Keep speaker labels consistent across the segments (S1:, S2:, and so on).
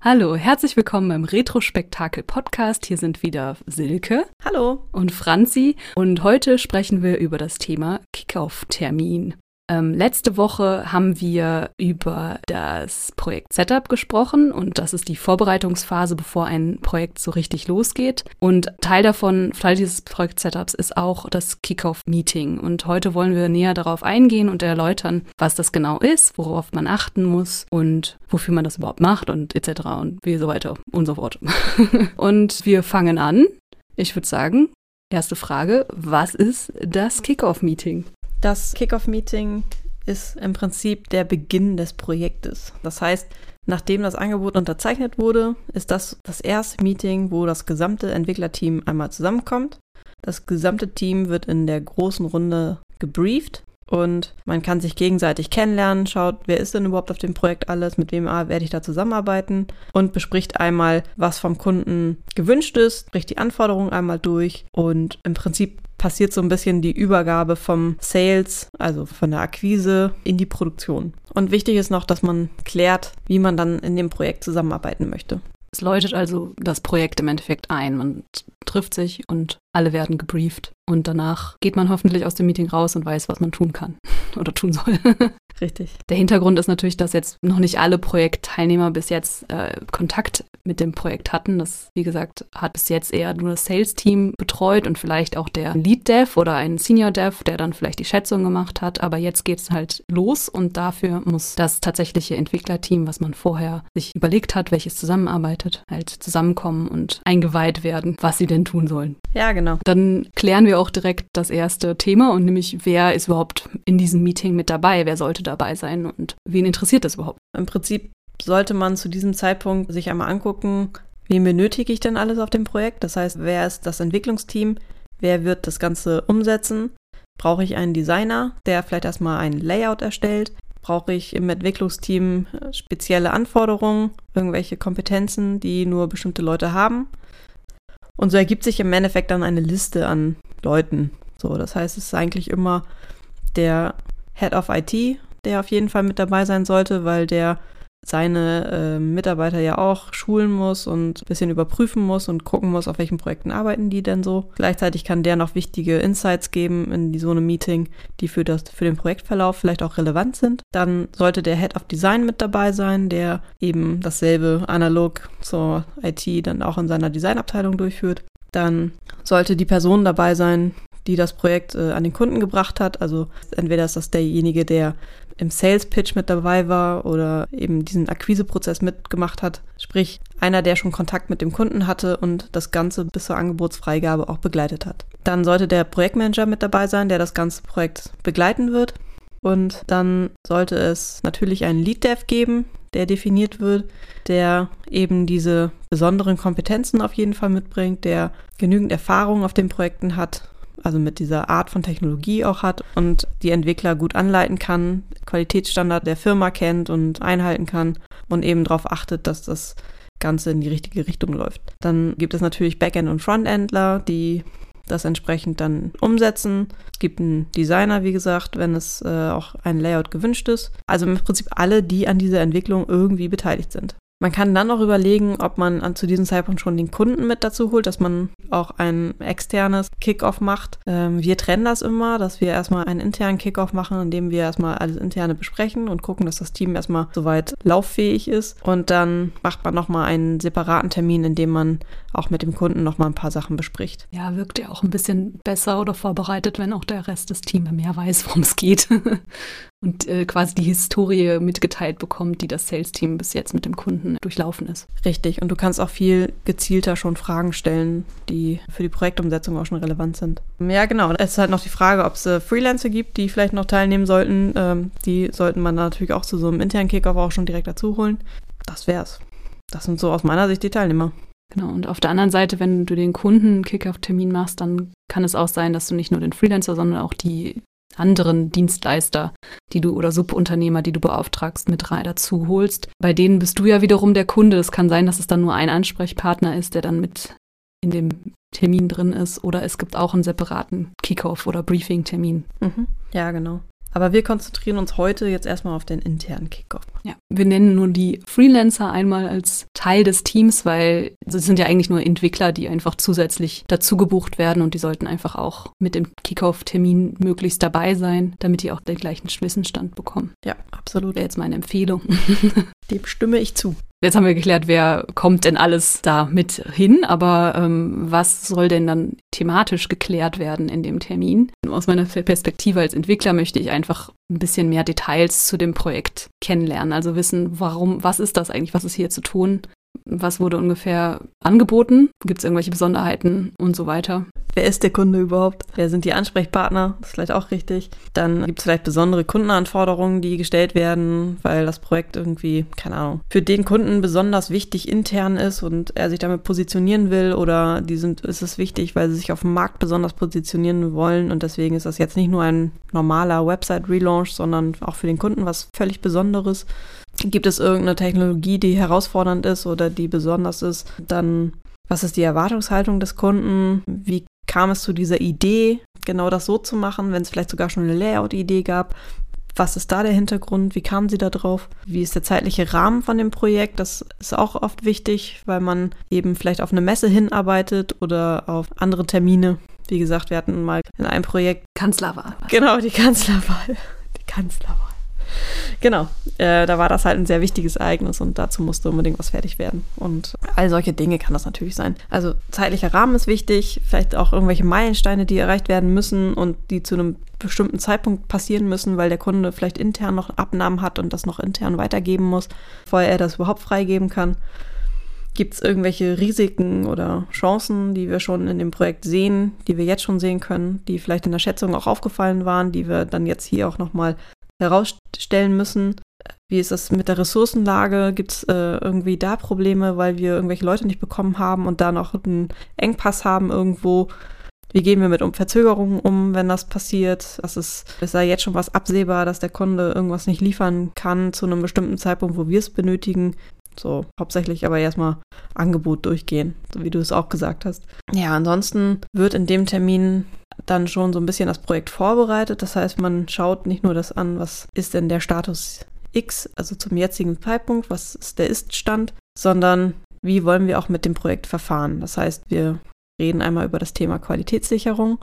S1: Hallo, herzlich willkommen beim Retrospektakel Podcast. Hier sind wieder Silke.
S2: Hallo.
S1: Und Franzi. Und heute sprechen wir über das Thema Kickoff-Termin. Ähm, letzte Woche haben wir über das Projekt Setup gesprochen und das ist die Vorbereitungsphase, bevor ein Projekt so richtig losgeht. Und Teil davon, Teil dieses Projekt Setups ist auch das Kickoff-Meeting. Und heute wollen wir näher darauf eingehen und erläutern, was das genau ist, worauf man achten muss und wofür man das überhaupt macht und etc. und wie so weiter und so fort. und wir fangen an. Ich würde sagen, erste Frage, was ist das Kickoff-Meeting?
S2: Das Kickoff-Meeting ist im Prinzip der Beginn des Projektes. Das heißt, nachdem das Angebot unterzeichnet wurde, ist das das erste Meeting, wo das gesamte Entwicklerteam einmal zusammenkommt. Das gesamte Team wird in der großen Runde gebrieft und man kann sich gegenseitig kennenlernen, schaut, wer ist denn überhaupt auf dem Projekt alles, mit wem werde ich da zusammenarbeiten und bespricht einmal, was vom Kunden gewünscht ist, spricht die Anforderungen einmal durch und im Prinzip passiert so ein bisschen die Übergabe vom Sales, also von der Akquise in die Produktion. Und wichtig ist noch, dass man klärt, wie man dann in dem Projekt zusammenarbeiten möchte.
S1: Es läutet also das Projekt im Endeffekt ein. Man trifft sich und alle werden gebrieft. Und danach geht man hoffentlich aus dem Meeting raus und weiß, was man tun kann oder tun soll.
S2: Richtig.
S1: Der Hintergrund ist natürlich, dass jetzt noch nicht alle Projektteilnehmer bis jetzt äh, Kontakt mit dem Projekt hatten. Das, wie gesagt, hat bis jetzt eher nur das Sales-Team betreut und vielleicht auch der Lead-Dev oder ein Senior-Dev, der dann vielleicht die Schätzung gemacht hat. Aber jetzt geht es halt los und dafür muss das tatsächliche Entwicklerteam, was man vorher sich überlegt hat, welches zusammenarbeitet, halt zusammenkommen und eingeweiht werden, was sie denn tun sollen.
S2: Ja, genau.
S1: Dann klären wir auch direkt das erste Thema und nämlich, wer ist überhaupt in diesem Meeting mit dabei? Wer sollte dabei sein und wen interessiert das überhaupt?
S2: Im Prinzip sollte man zu diesem Zeitpunkt sich einmal angucken, wen benötige ich denn alles auf dem Projekt? Das heißt, wer ist das Entwicklungsteam? Wer wird das Ganze umsetzen? Brauche ich einen Designer, der vielleicht erstmal ein Layout erstellt? Brauche ich im Entwicklungsteam äh, spezielle Anforderungen, irgendwelche Kompetenzen, die nur bestimmte Leute haben? Und so ergibt sich im Endeffekt dann eine Liste an Leuten. So, das heißt, es ist eigentlich immer der Head of IT, der auf jeden Fall mit dabei sein sollte, weil der seine äh, Mitarbeiter ja auch schulen muss und ein bisschen überprüfen muss und gucken muss, auf welchen Projekten arbeiten die denn so. Gleichzeitig kann der noch wichtige Insights geben in die, so einem Meeting, die für, das, für den Projektverlauf vielleicht auch relevant sind. Dann sollte der Head of Design mit dabei sein, der eben dasselbe analog zur IT dann auch in seiner Designabteilung durchführt. Dann sollte die Person dabei sein, die das Projekt äh, an den Kunden gebracht hat. Also entweder ist das derjenige, der im Sales Pitch mit dabei war oder eben diesen Akquiseprozess mitgemacht hat. Sprich, einer, der schon Kontakt mit dem Kunden hatte und das Ganze bis zur Angebotsfreigabe auch begleitet hat. Dann sollte der Projektmanager mit dabei sein, der das ganze Projekt begleiten wird. Und dann sollte es natürlich einen Lead Dev geben, der definiert wird, der eben diese besonderen Kompetenzen auf jeden Fall mitbringt, der genügend Erfahrung auf den Projekten hat also mit dieser Art von Technologie auch hat und die Entwickler gut anleiten kann, Qualitätsstandard der Firma kennt und einhalten kann und eben darauf achtet, dass das Ganze in die richtige Richtung läuft. Dann gibt es natürlich Backend- und Frontendler, die das entsprechend dann umsetzen. Es gibt einen Designer, wie gesagt, wenn es äh, auch ein Layout gewünscht ist. Also im Prinzip alle, die an dieser Entwicklung irgendwie beteiligt sind. Man kann dann auch überlegen, ob man an, zu diesem Zeitpunkt schon den Kunden mit dazu holt, dass man auch ein externes Kickoff macht. Ähm, wir trennen das immer, dass wir erstmal einen internen Kickoff machen, indem wir erstmal alles interne besprechen und gucken, dass das Team erstmal soweit lauffähig ist. Und dann macht man nochmal einen separaten Termin, in dem man auch mit dem Kunden nochmal ein paar Sachen bespricht.
S1: Ja, wirkt ja auch ein bisschen besser oder vorbereitet, wenn auch der Rest des Teams mehr weiß, worum es geht. und äh, quasi die Historie mitgeteilt bekommt, die das Sales-Team bis jetzt mit dem Kunden durchlaufen ist.
S2: Richtig. Und du kannst auch viel gezielter schon Fragen stellen, die für die Projektumsetzung auch schon relevant sind. Ja, genau. Es ist halt noch die Frage, ob es äh, Freelancer gibt, die vielleicht noch teilnehmen sollten. Ähm, die sollten man natürlich auch zu so einem internen Kickoff auch schon direkt dazu holen. Das wär's. Das sind so aus meiner Sicht die Teilnehmer.
S1: Genau, und auf der anderen Seite, wenn du den Kunden Kickoff-Termin machst, dann kann es auch sein, dass du nicht nur den Freelancer, sondern auch die anderen Dienstleister, die du oder Subunternehmer, die du beauftragst, mit dazu holst. Bei denen bist du ja wiederum der Kunde. Es kann sein, dass es dann nur ein Ansprechpartner ist, der dann mit in dem Termin drin ist. Oder es gibt auch einen separaten Kickoff- oder Briefing-Termin.
S2: Mhm. Ja, genau. Aber wir konzentrieren uns heute jetzt erstmal auf den internen Kickoff.
S1: Ja, wir nennen nur die Freelancer einmal als Teil des Teams, weil es sind ja eigentlich nur Entwickler, die einfach zusätzlich dazu gebucht werden und die sollten einfach auch mit dem Kickoff-Termin möglichst dabei sein, damit die auch den gleichen Wissensstand bekommen.
S2: Ja, absolut.
S1: Wäre jetzt meine Empfehlung.
S2: Dem stimme ich zu.
S1: Jetzt haben wir geklärt, wer kommt denn alles da mit hin, aber ähm, was soll denn dann thematisch geklärt werden in dem Termin? Aus meiner Perspektive als Entwickler möchte ich einfach ein bisschen mehr Details zu dem Projekt kennenlernen, also wissen, warum, was ist das eigentlich, was ist hier zu tun, was wurde ungefähr angeboten, gibt es irgendwelche Besonderheiten und so weiter.
S2: Wer ist der Kunde überhaupt? Wer sind die Ansprechpartner? Das ist vielleicht auch richtig. Dann gibt es vielleicht besondere Kundenanforderungen, die gestellt werden, weil das Projekt irgendwie, keine Ahnung, für den Kunden besonders wichtig intern ist und er sich damit positionieren will oder die sind, ist es wichtig, weil sie sich auf dem Markt besonders positionieren wollen und deswegen ist das jetzt nicht nur ein normaler Website-Relaunch, sondern auch für den Kunden was völlig Besonderes. Gibt es irgendeine Technologie, die herausfordernd ist oder die besonders ist? Dann, was ist die Erwartungshaltung des Kunden? Wie kam es zu dieser Idee, genau das so zu machen, wenn es vielleicht sogar schon eine Layout-Idee gab? Was ist da der Hintergrund? Wie kamen Sie da drauf? Wie ist der zeitliche Rahmen von dem Projekt? Das ist auch oft wichtig, weil man eben vielleicht auf eine Messe hinarbeitet oder auf andere Termine. Wie gesagt, wir hatten mal in einem Projekt
S1: Kanzlerwahl.
S2: Genau, die Kanzlerwahl. Die Kanzlerwahl. Genau, äh, da war das halt ein sehr wichtiges Ereignis und dazu musste unbedingt was fertig werden. Und all solche Dinge kann das natürlich sein. Also zeitlicher Rahmen ist wichtig, vielleicht auch irgendwelche Meilensteine, die erreicht werden müssen und die zu einem bestimmten Zeitpunkt passieren müssen, weil der Kunde vielleicht intern noch Abnahmen hat und das noch intern weitergeben muss, bevor er das überhaupt freigeben kann. Gibt es irgendwelche Risiken oder Chancen, die wir schon in dem Projekt sehen, die wir jetzt schon sehen können, die vielleicht in der Schätzung auch aufgefallen waren, die wir dann jetzt hier auch nochmal herausstellen müssen. Wie ist das mit der Ressourcenlage? Gibt es äh, irgendwie da Probleme, weil wir irgendwelche Leute nicht bekommen haben und da noch einen Engpass haben irgendwo? Wie gehen wir mit um Verzögerungen um, wenn das passiert? Das ist, ist da jetzt schon was absehbar, dass der Kunde irgendwas nicht liefern kann zu einem bestimmten Zeitpunkt, wo wir es benötigen? So, hauptsächlich aber erstmal Angebot durchgehen, so wie du es auch gesagt hast. Ja, ansonsten wird in dem Termin dann schon so ein bisschen das Projekt vorbereitet. Das heißt, man schaut nicht nur das an, was ist denn der Status X, also zum jetzigen Zeitpunkt, was ist der Ist-Stand, sondern wie wollen wir auch mit dem Projekt verfahren. Das heißt, wir reden einmal über das Thema Qualitätssicherung,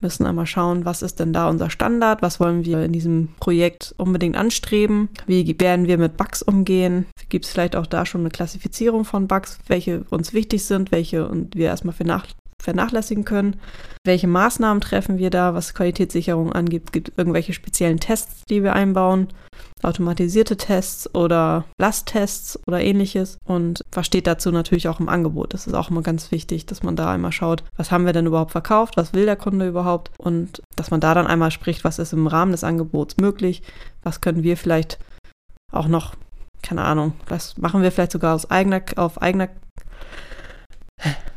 S2: müssen einmal schauen, was ist denn da unser Standard, was wollen wir in diesem Projekt unbedingt anstreben, wie werden wir mit Bugs umgehen, gibt es vielleicht auch da schon eine Klassifizierung von Bugs, welche uns wichtig sind, welche und wir erstmal für nach vernachlässigen können. Welche Maßnahmen treffen wir da, was Qualitätssicherung angeht? Gibt irgendwelche speziellen Tests, die wir einbauen? Automatisierte Tests oder Lasttests oder ähnliches? Und was steht dazu natürlich auch im Angebot? Das ist auch immer ganz wichtig, dass man da einmal schaut, was haben wir denn überhaupt verkauft? Was will der Kunde überhaupt? Und dass man da dann einmal spricht, was ist im Rahmen des Angebots möglich? Was können wir vielleicht auch noch keine Ahnung, was machen wir vielleicht sogar aus eigener, auf eigener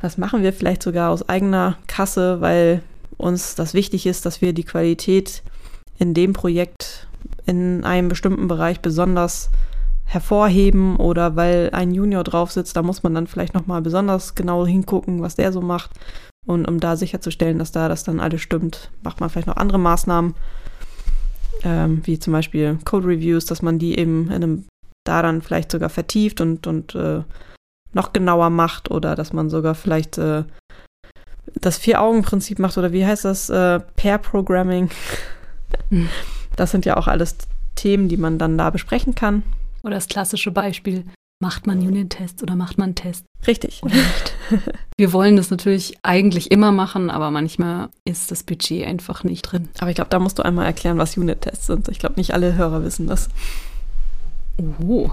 S2: das machen wir vielleicht sogar aus eigener Kasse, weil uns das wichtig ist, dass wir die Qualität in dem Projekt in einem bestimmten Bereich besonders hervorheben oder weil ein Junior drauf sitzt, da muss man dann vielleicht nochmal besonders genau hingucken, was der so macht. Und um da sicherzustellen, dass da das dann alles stimmt, macht man vielleicht noch andere Maßnahmen, ähm, wie zum Beispiel Code Reviews, dass man die eben in einem, da dann vielleicht sogar vertieft und, und äh, noch genauer macht oder dass man sogar vielleicht äh, das Vier-Augen-Prinzip macht oder wie heißt das? Äh, Pair-Programming. Hm. Das sind ja auch alles Themen, die man dann da besprechen kann.
S1: Oder das klassische Beispiel, macht man Unit-Tests oder macht man Tests?
S2: Richtig.
S1: Oder nicht? Wir wollen das natürlich eigentlich immer machen, aber manchmal ist das Budget einfach nicht drin.
S2: Aber ich glaube, da musst du einmal erklären, was Unit-Tests sind. Ich glaube, nicht alle Hörer wissen das.
S1: Oh.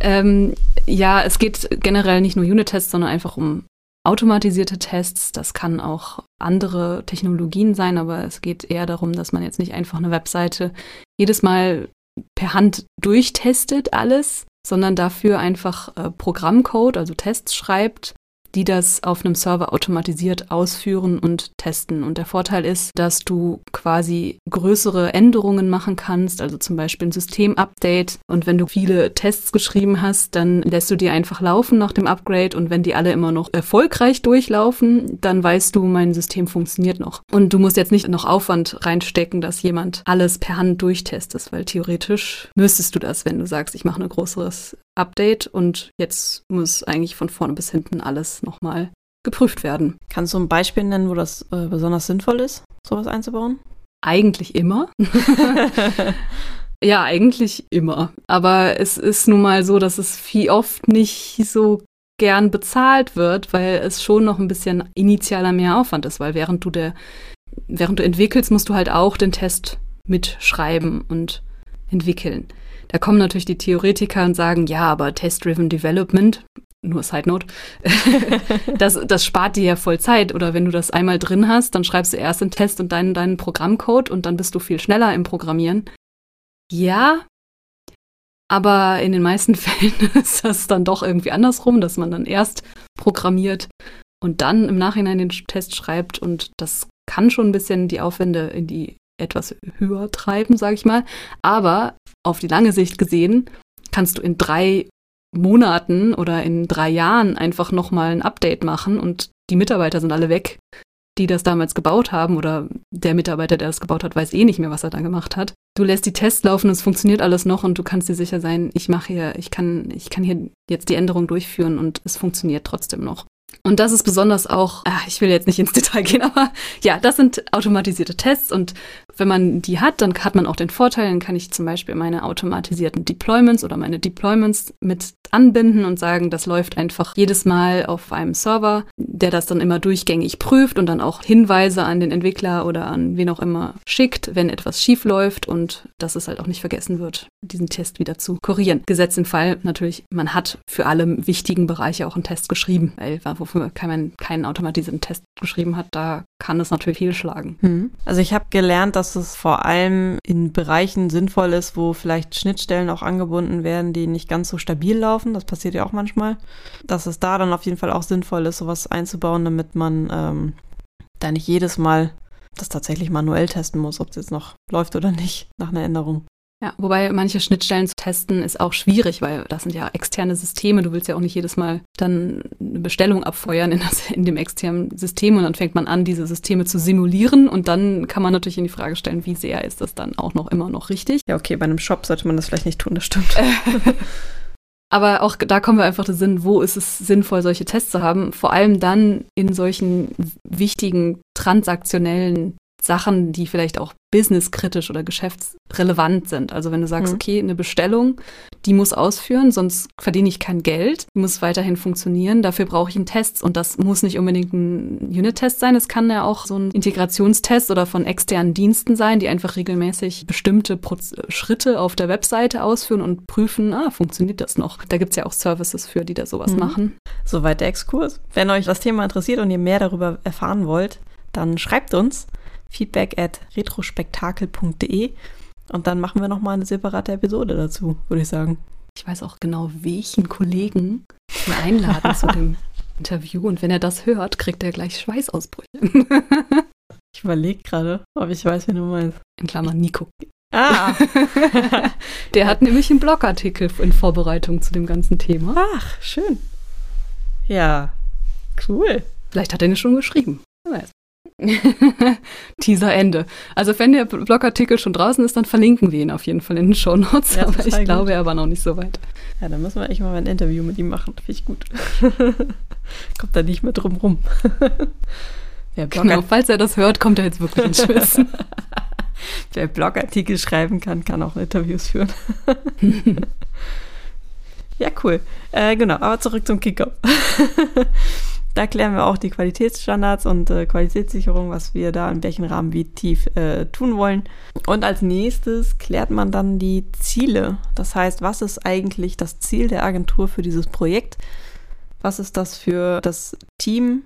S1: Ähm, ja, es geht generell nicht nur Unit-Tests, sondern einfach um automatisierte Tests. Das kann auch andere Technologien sein, aber es geht eher darum, dass man jetzt nicht einfach eine Webseite jedes Mal per Hand durchtestet alles, sondern dafür einfach äh, Programmcode, also Tests schreibt, die das auf einem Server automatisiert ausführen und testen. Und der Vorteil ist, dass du quasi größere Änderungen machen kannst, also zum Beispiel ein Systemupdate. Und wenn du viele Tests geschrieben hast, dann lässt du die einfach laufen nach dem Upgrade. Und wenn die alle immer noch erfolgreich durchlaufen, dann weißt du, mein System funktioniert noch. Und du musst jetzt nicht noch Aufwand reinstecken, dass jemand alles per Hand durchtestet, weil theoretisch müsstest du das, wenn du sagst, ich mache ein größeres Update und jetzt muss eigentlich von vorne bis hinten alles nochmal geprüft werden.
S2: Kannst du ein Beispiel nennen, wo das äh, besonders sinnvoll ist, sowas einzubauen?
S1: Eigentlich immer. ja, eigentlich immer. Aber es ist nun mal so, dass es viel oft nicht so gern bezahlt wird, weil es schon noch ein bisschen initialer mehr Aufwand ist, weil während du der, während du entwickelst, musst du halt auch den Test mitschreiben und entwickeln. Da kommen natürlich die Theoretiker und sagen, ja, aber Test-Driven Development, nur Side Note, das, das spart dir ja voll Zeit. Oder wenn du das einmal drin hast, dann schreibst du erst den Test und deinen, deinen Programmcode und dann bist du viel schneller im Programmieren. Ja, aber in den meisten Fällen ist das dann doch irgendwie andersrum, dass man dann erst programmiert und dann im Nachhinein den Test schreibt und das kann schon ein bisschen die Aufwände in die etwas höher treiben, sage ich mal. Aber auf die lange Sicht gesehen kannst du in drei Monaten oder in drei Jahren einfach nochmal ein Update machen und die Mitarbeiter sind alle weg, die das damals gebaut haben oder der Mitarbeiter, der das gebaut hat, weiß eh nicht mehr, was er da gemacht hat. Du lässt die Tests laufen, es funktioniert alles noch und du kannst dir sicher sein, ich mache hier, ich kann, ich kann hier jetzt die Änderung durchführen und es funktioniert trotzdem noch. Und das ist besonders auch, ach, ich will jetzt nicht ins Detail gehen, aber ja, das sind automatisierte Tests und wenn man die hat, dann hat man auch den Vorteil, dann kann ich zum Beispiel meine automatisierten Deployments oder meine Deployments mit anbinden und sagen, das läuft einfach jedes Mal auf einem Server, der das dann immer durchgängig prüft und dann auch Hinweise an den Entwickler oder an wen auch immer schickt, wenn etwas schief läuft und dass es halt auch nicht vergessen wird, diesen Test wieder zu kurieren. Gesetzt im Fall natürlich, man hat für alle wichtigen Bereiche auch einen Test geschrieben, weil wofür man keinen automatisierten Test geschrieben hat, da kann es natürlich fehlschlagen.
S2: Hm. Also ich habe gelernt, dass es vor allem in Bereichen sinnvoll ist, wo vielleicht Schnittstellen auch angebunden werden, die nicht ganz so stabil laufen. Das passiert ja auch manchmal. Dass es da dann auf jeden Fall auch sinnvoll ist, sowas einzubauen, damit man ähm, da nicht jedes Mal das tatsächlich manuell testen muss, ob es jetzt noch läuft oder nicht nach einer Änderung.
S1: Ja, wobei manche Schnittstellen zu testen ist auch schwierig, weil das sind ja externe Systeme. Du willst ja auch nicht jedes Mal dann eine Bestellung abfeuern in, das, in dem externen System und dann fängt man an, diese Systeme zu simulieren und dann kann man natürlich in die Frage stellen, wie sehr ist das dann auch noch immer noch richtig.
S2: Ja, okay, bei einem Shop sollte man das vielleicht nicht tun, das stimmt.
S1: Aber auch da kommen wir einfach den Sinn, wo ist es sinnvoll, solche Tests zu haben? Vor allem dann in solchen wichtigen transaktionellen Sachen, die vielleicht auch businesskritisch oder geschäftsrelevant sind. Also wenn du sagst, mhm. okay, eine Bestellung, die muss ausführen, sonst verdiene ich kein Geld, die muss weiterhin funktionieren, dafür brauche ich einen Test und das muss nicht unbedingt ein Unit-Test sein, es kann ja auch so ein Integrationstest oder von externen Diensten sein, die einfach regelmäßig bestimmte Proz Schritte auf der Webseite ausführen und prüfen, ah, funktioniert das noch? Da gibt es ja auch Services für, die da sowas mhm. machen.
S2: Soweit der Exkurs. Wenn euch das Thema interessiert und ihr mehr darüber erfahren wollt, dann schreibt uns feedback at retrospektakel.de und dann machen wir nochmal eine separate Episode dazu, würde ich sagen.
S1: Ich weiß auch genau, welchen Kollegen wir einladen zu dem Interview und wenn er das hört, kriegt er gleich Schweißausbrüche.
S2: ich überlege gerade, ob ich weiß, wen du meinst.
S1: In Klammern Nico. Ah! Der hat nämlich einen Blogartikel in Vorbereitung zu dem ganzen Thema.
S2: Ach, schön. Ja, cool.
S1: Vielleicht hat er ihn schon geschrieben. Wer weiß. Teaser Ende. Also wenn der Blogartikel schon draußen ist, dann verlinken wir ihn auf jeden Fall in den Show Notes. Ja, aber ich gut. glaube, er war noch nicht so weit.
S2: Ja, dann müssen wir echt mal ein Interview mit ihm machen. Finde ich gut. kommt da nicht mehr drum rum.
S1: Wer genau, falls er das hört, kommt er jetzt wirklich ins Schwitzen.
S2: Wer Blogartikel schreiben kann, kann auch Interviews führen. ja, cool. Äh, genau, aber zurück zum Kickoff. Da klären wir auch die Qualitätsstandards und äh, Qualitätssicherung, was wir da in welchem Rahmen wie tief äh, tun wollen. Und als nächstes klärt man dann die Ziele. Das heißt, was ist eigentlich das Ziel der Agentur für dieses Projekt? Was ist das für das Team?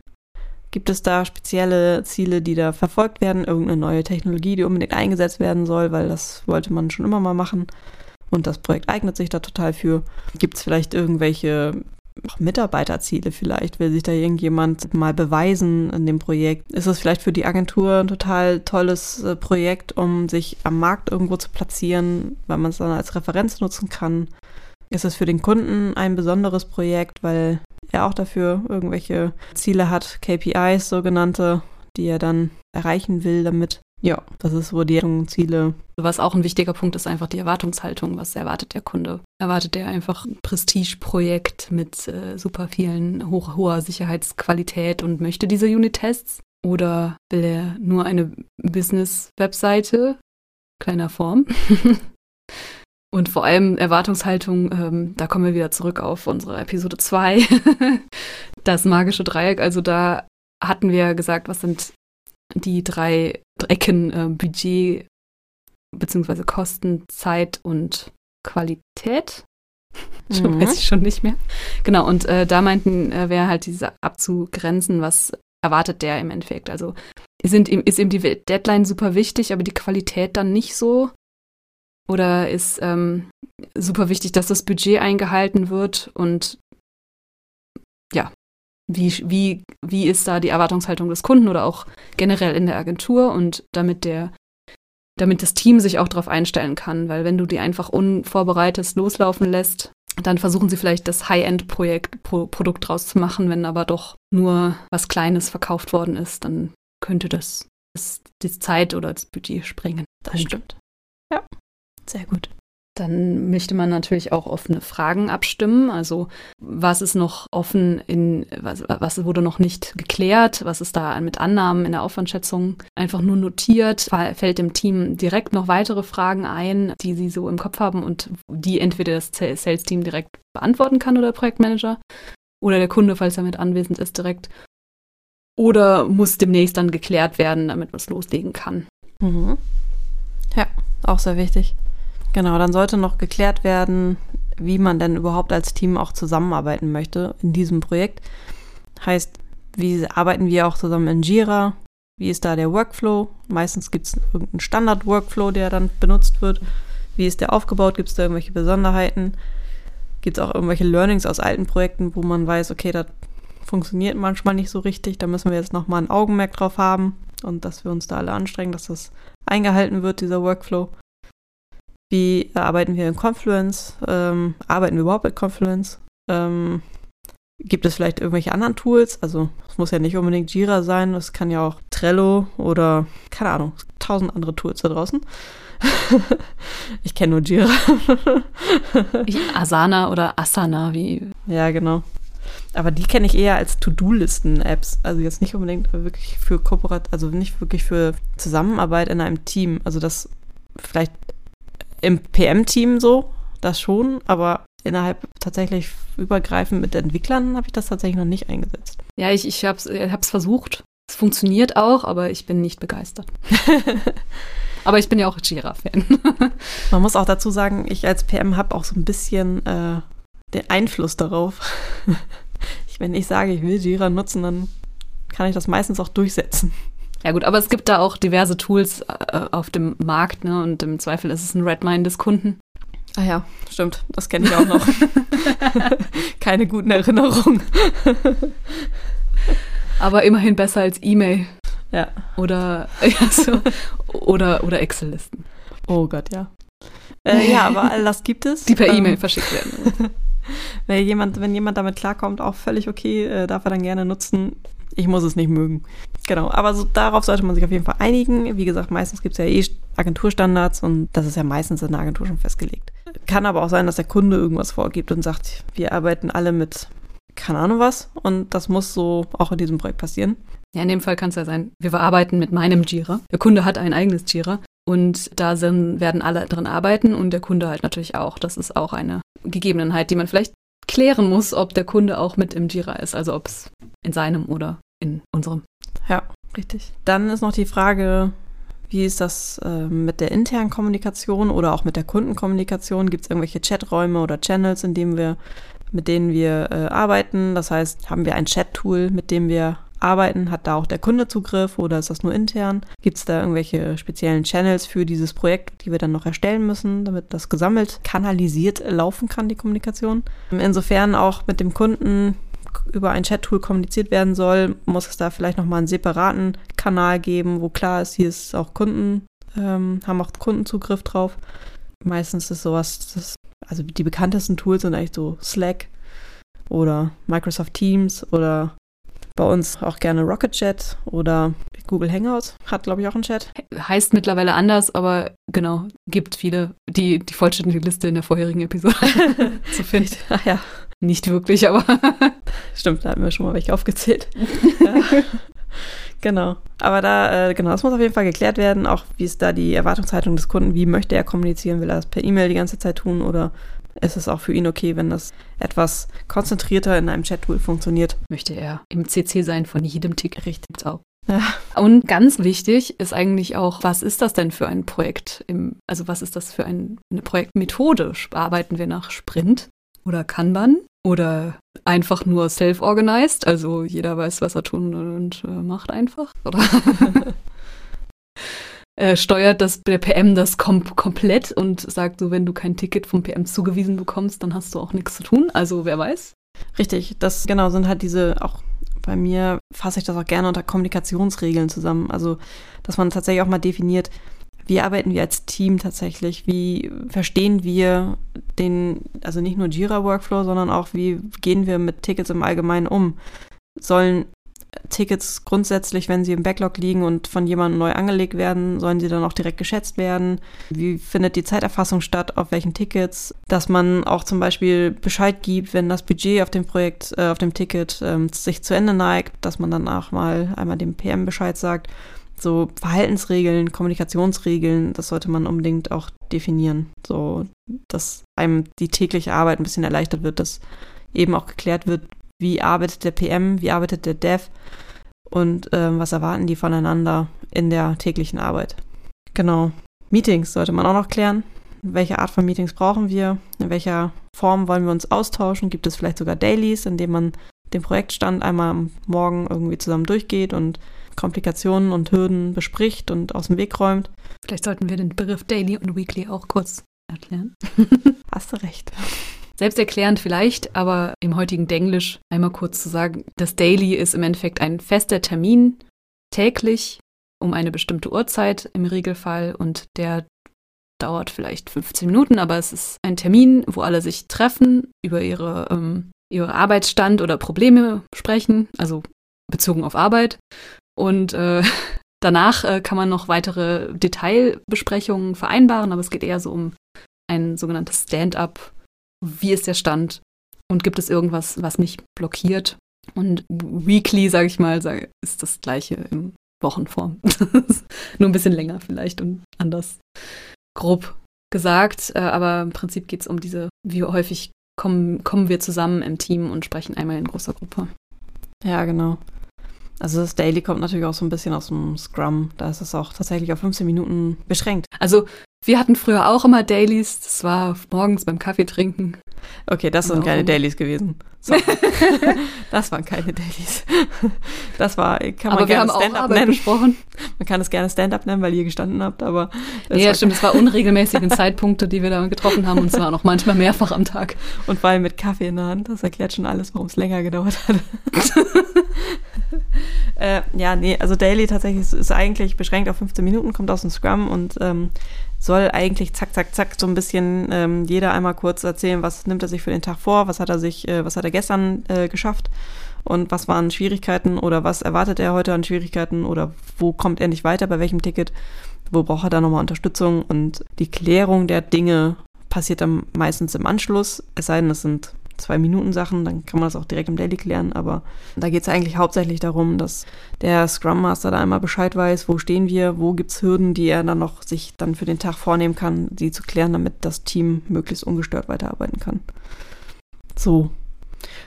S2: Gibt es da spezielle Ziele, die da verfolgt werden? Irgendeine neue Technologie, die unbedingt eingesetzt werden soll, weil das wollte man schon immer mal machen. Und das Projekt eignet sich da total für. Gibt es vielleicht irgendwelche Mitarbeiterziele vielleicht? Will sich da irgendjemand mal beweisen in dem Projekt? Ist es vielleicht für die Agentur ein total tolles äh, Projekt, um sich am Markt irgendwo zu platzieren, weil man es dann als Referenz nutzen kann? Ist es für den Kunden ein besonderes Projekt, weil er auch dafür irgendwelche Ziele hat, KPIs sogenannte, die er dann erreichen will damit? Ja, das ist so die Ziele.
S1: Was auch ein wichtiger Punkt ist, einfach die Erwartungshaltung. Was erwartet der Kunde? Erwartet er einfach ein Prestigeprojekt mit äh, super vielen hoch, hoher Sicherheitsqualität und möchte diese Unit-Tests? Oder will er nur eine Business-Webseite kleiner Form? und vor allem Erwartungshaltung, ähm, da kommen wir wieder zurück auf unsere Episode 2, das magische Dreieck. Also da hatten wir gesagt, was sind die drei Ecken äh, Budget beziehungsweise Kosten, Zeit und Qualität. Mhm. weiß ich schon nicht mehr. Genau, und äh, da meinten, äh, wäre halt diese abzugrenzen, was erwartet der im Endeffekt. Also sind, ist eben die Deadline super wichtig, aber die Qualität dann nicht so. Oder ist ähm, super wichtig, dass das Budget eingehalten wird und wie, wie, wie ist da die Erwartungshaltung des Kunden oder auch generell in der Agentur und damit der, damit das Team sich auch darauf einstellen kann, weil wenn du die einfach unvorbereitet loslaufen lässt, dann versuchen sie vielleicht das High-End-Projekt Pro Produkt draus zu machen, wenn aber doch nur was Kleines verkauft worden ist, dann könnte das, das die Zeit oder das Budget sprengen.
S2: Das stimmt.
S1: Ja, sehr gut. Dann möchte man natürlich auch offene Fragen abstimmen. Also was ist noch offen in, was, was wurde noch nicht geklärt? Was ist da mit Annahmen in der Aufwandschätzung einfach nur notiert? Fällt dem Team direkt noch weitere Fragen ein, die sie so im Kopf haben und die entweder das Sales-Team direkt beantworten kann oder der Projektmanager oder der Kunde, falls er mit anwesend ist, direkt. Oder muss demnächst dann geklärt werden, damit man es loslegen kann.
S2: Mhm. Ja, auch sehr wichtig. Genau, dann sollte noch geklärt werden, wie man denn überhaupt als Team auch zusammenarbeiten möchte in diesem Projekt. Heißt, wie arbeiten wir auch zusammen in Jira? Wie ist da der Workflow? Meistens gibt es irgendeinen Standard-Workflow, der dann benutzt wird. Wie ist der aufgebaut? Gibt es da irgendwelche Besonderheiten? Gibt es auch irgendwelche Learnings aus alten Projekten, wo man weiß, okay, das funktioniert manchmal nicht so richtig, da müssen wir jetzt nochmal ein Augenmerk drauf haben und dass wir uns da alle anstrengen, dass das eingehalten wird, dieser Workflow. Wie arbeiten wir in Confluence? Ähm, arbeiten wir überhaupt mit Confluence? Ähm, gibt es vielleicht irgendwelche anderen Tools? Also es muss ja nicht unbedingt Jira sein, es kann ja auch Trello oder keine Ahnung, tausend andere Tools da draußen. ich kenne nur Jira.
S1: Asana oder Asana, wie.
S2: Ja, genau. Aber die kenne ich eher als To-Do-Listen-Apps. Also jetzt nicht unbedingt wirklich für Kooperat, also nicht wirklich für Zusammenarbeit in einem Team. Also das vielleicht im PM-Team so, das schon, aber innerhalb tatsächlich übergreifend mit Entwicklern habe ich das tatsächlich noch nicht eingesetzt.
S1: Ja, ich, ich habe es äh, versucht. Es funktioniert auch, aber ich bin nicht begeistert. aber ich bin ja auch Jira-Fan.
S2: Man muss auch dazu sagen, ich als PM habe auch so ein bisschen äh, den Einfluss darauf. ich, wenn ich sage, ich will Jira nutzen, dann kann ich das meistens auch durchsetzen.
S1: Ja gut, aber es gibt da auch diverse Tools äh, auf dem Markt, ne? Und im Zweifel ist es ein Redmine des Kunden.
S2: Ah ja, stimmt. Das kenne ich auch noch. Keine guten Erinnerungen.
S1: aber immerhin besser als E-Mail.
S2: Ja.
S1: Oder, ja, so, oder, oder Excel-Listen.
S2: Oh Gott, ja. Äh, ja, aber all das gibt es.
S1: Die per E-Mail ähm, verschickt werden.
S2: wenn, jemand, wenn jemand damit klarkommt, auch völlig okay, äh, darf er dann gerne nutzen. Ich muss es nicht mögen. Genau, aber so, darauf sollte man sich auf jeden Fall einigen. Wie gesagt, meistens gibt es ja eh Agenturstandards und das ist ja meistens in der Agentur schon festgelegt. Kann aber auch sein, dass der Kunde irgendwas vorgibt und sagt, wir arbeiten alle mit keine Ahnung was und das muss so auch in diesem Projekt passieren.
S1: Ja, in dem Fall kann es ja sein, wir arbeiten mit meinem Jira. Der Kunde hat ein eigenes Jira und da sind, werden alle drin arbeiten und der Kunde halt natürlich auch. Das ist auch eine Gegebenheit, die man vielleicht klären muss, ob der Kunde auch mit im Jira ist, also ob es in seinem oder in unserem.
S2: Ja, richtig. Dann ist noch die Frage, wie ist das äh, mit der internen Kommunikation oder auch mit der Kundenkommunikation? Gibt es irgendwelche Chaträume oder Channels, in denen wir, mit denen wir äh, arbeiten? Das heißt, haben wir ein Chat-Tool, mit dem wir arbeiten? Hat da auch der Kunde Zugriff oder ist das nur intern? Gibt es da irgendwelche speziellen Channels für dieses Projekt, die wir dann noch erstellen müssen, damit das gesammelt kanalisiert laufen kann, die Kommunikation? Insofern auch mit dem Kunden über ein Chat-Tool kommuniziert werden soll, muss es da vielleicht nochmal einen separaten Kanal geben, wo klar ist, hier ist auch Kunden, ähm, haben auch Kundenzugriff drauf. Meistens ist sowas, das, also die bekanntesten Tools sind eigentlich so Slack oder Microsoft Teams oder bei uns auch gerne Rocket Chat oder Google Hangouts hat, glaube ich, auch einen Chat.
S1: Heißt mittlerweile anders, aber genau, gibt viele, die die vollständige Liste in der vorherigen Episode zu finden.
S2: Ach ja.
S1: Nicht wirklich, aber.
S2: Stimmt, da hatten wir schon mal welche aufgezählt. Genau. Aber da, äh, genau, das muss auf jeden Fall geklärt werden, auch wie ist da die Erwartungshaltung des Kunden, wie möchte er kommunizieren, will er das per E-Mail die ganze Zeit tun oder ist es auch für ihn okay, wenn das etwas konzentrierter in einem Chat-Tool funktioniert?
S1: Möchte er im CC sein von jedem Tick?
S2: Richtig.
S1: Auch. Ja. Und ganz wichtig ist eigentlich auch, was ist das denn für ein Projekt? Im, also was ist das für ein, eine Projektmethode? Arbeiten wir nach Sprint oder Kanban oder einfach nur self-organized, also jeder weiß, was er tun und äh, macht einfach? Oder äh, steuert das der PM das kom komplett und sagt so, wenn du kein Ticket vom PM zugewiesen bekommst, dann hast du auch nichts zu tun. Also wer weiß.
S2: Richtig, das genau sind halt diese auch bei mir fasse ich das auch gerne unter Kommunikationsregeln zusammen. Also, dass man tatsächlich auch mal definiert, wie arbeiten wir als Team tatsächlich? Wie verstehen wir den, also nicht nur Jira-Workflow, sondern auch, wie gehen wir mit Tickets im Allgemeinen um? Sollen Tickets grundsätzlich, wenn sie im Backlog liegen und von jemandem neu angelegt werden, sollen sie dann auch direkt geschätzt werden? Wie findet die Zeiterfassung statt? Auf welchen Tickets? Dass man auch zum Beispiel Bescheid gibt, wenn das Budget auf dem Projekt, äh, auf dem Ticket ähm, sich zu Ende neigt, dass man dann auch mal einmal dem PM Bescheid sagt so Verhaltensregeln, Kommunikationsregeln, das sollte man unbedingt auch definieren. So, dass einem die tägliche Arbeit ein bisschen erleichtert wird, dass eben auch geklärt wird, wie arbeitet der PM, wie arbeitet der Dev und ähm, was erwarten die voneinander in der täglichen Arbeit. Genau. Meetings sollte man auch noch klären. Welche Art von Meetings brauchen wir? In welcher Form wollen wir uns austauschen? Gibt es vielleicht sogar Dailies, in denen man den Projektstand einmal am Morgen irgendwie zusammen durchgeht und Komplikationen und Hürden bespricht und aus dem Weg räumt.
S1: Vielleicht sollten wir den Begriff Daily und Weekly auch kurz erklären.
S2: Hast du recht.
S1: Selbsterklärend vielleicht, aber im heutigen Denglisch einmal kurz zu sagen, das Daily ist im Endeffekt ein fester Termin täglich um eine bestimmte Uhrzeit im Regelfall und der dauert vielleicht 15 Minuten, aber es ist ein Termin, wo alle sich treffen, über ihre, ähm, ihre Arbeitsstand oder Probleme sprechen, also bezogen auf Arbeit und äh, danach äh, kann man noch weitere Detailbesprechungen vereinbaren, aber es geht eher so um ein sogenanntes Stand-up. Wie ist der Stand? Und gibt es irgendwas, was mich blockiert? Und Weekly, sage ich mal, ist das gleiche in Wochenform. Nur ein bisschen länger vielleicht und anders grob gesagt. Äh, aber im Prinzip geht es um diese, wie häufig kommen, kommen wir zusammen im Team und sprechen einmal in großer Gruppe.
S2: Ja, genau. Also das Daily kommt natürlich auch so ein bisschen aus dem Scrum. Da ist es auch tatsächlich auf 15 Minuten beschränkt.
S1: Also wir hatten früher auch immer Dailies. Das war morgens beim Kaffee trinken.
S2: Okay, das sind keine Dailies gewesen. So. das waren keine Dailies. Das war, kann man aber gerne Stand-up nennen. Besprochen. Man kann es gerne Stand-up nennen, weil ihr gestanden habt, aber.
S1: Nee, ja, stimmt. Es war unregelmäßige Zeitpunkte, die wir da getroffen haben und zwar auch manchmal mehrfach am Tag.
S2: Und allem mit Kaffee in der Hand. Das erklärt schon alles, warum es länger gedauert hat. äh, ja, nee, also Daily tatsächlich ist, ist, eigentlich beschränkt auf 15 Minuten, kommt aus dem Scrum und ähm, soll eigentlich zack, zack, zack so ein bisschen ähm, jeder einmal kurz erzählen, was nimmt er sich für den Tag vor, was hat er sich, äh, was hat er gestern äh, geschafft und was waren Schwierigkeiten oder was erwartet er heute an Schwierigkeiten oder wo kommt er nicht weiter, bei welchem Ticket, wo braucht er da nochmal Unterstützung und die Klärung der Dinge passiert dann meistens im Anschluss, es sei denn, es sind zwei Minuten Sachen, dann kann man das auch direkt im Daily klären. Aber da geht es eigentlich hauptsächlich darum, dass der Scrum Master da einmal Bescheid weiß, wo stehen wir, wo gibt es Hürden, die er dann noch sich dann für den Tag vornehmen kann, die zu klären, damit das Team möglichst ungestört weiterarbeiten kann. So.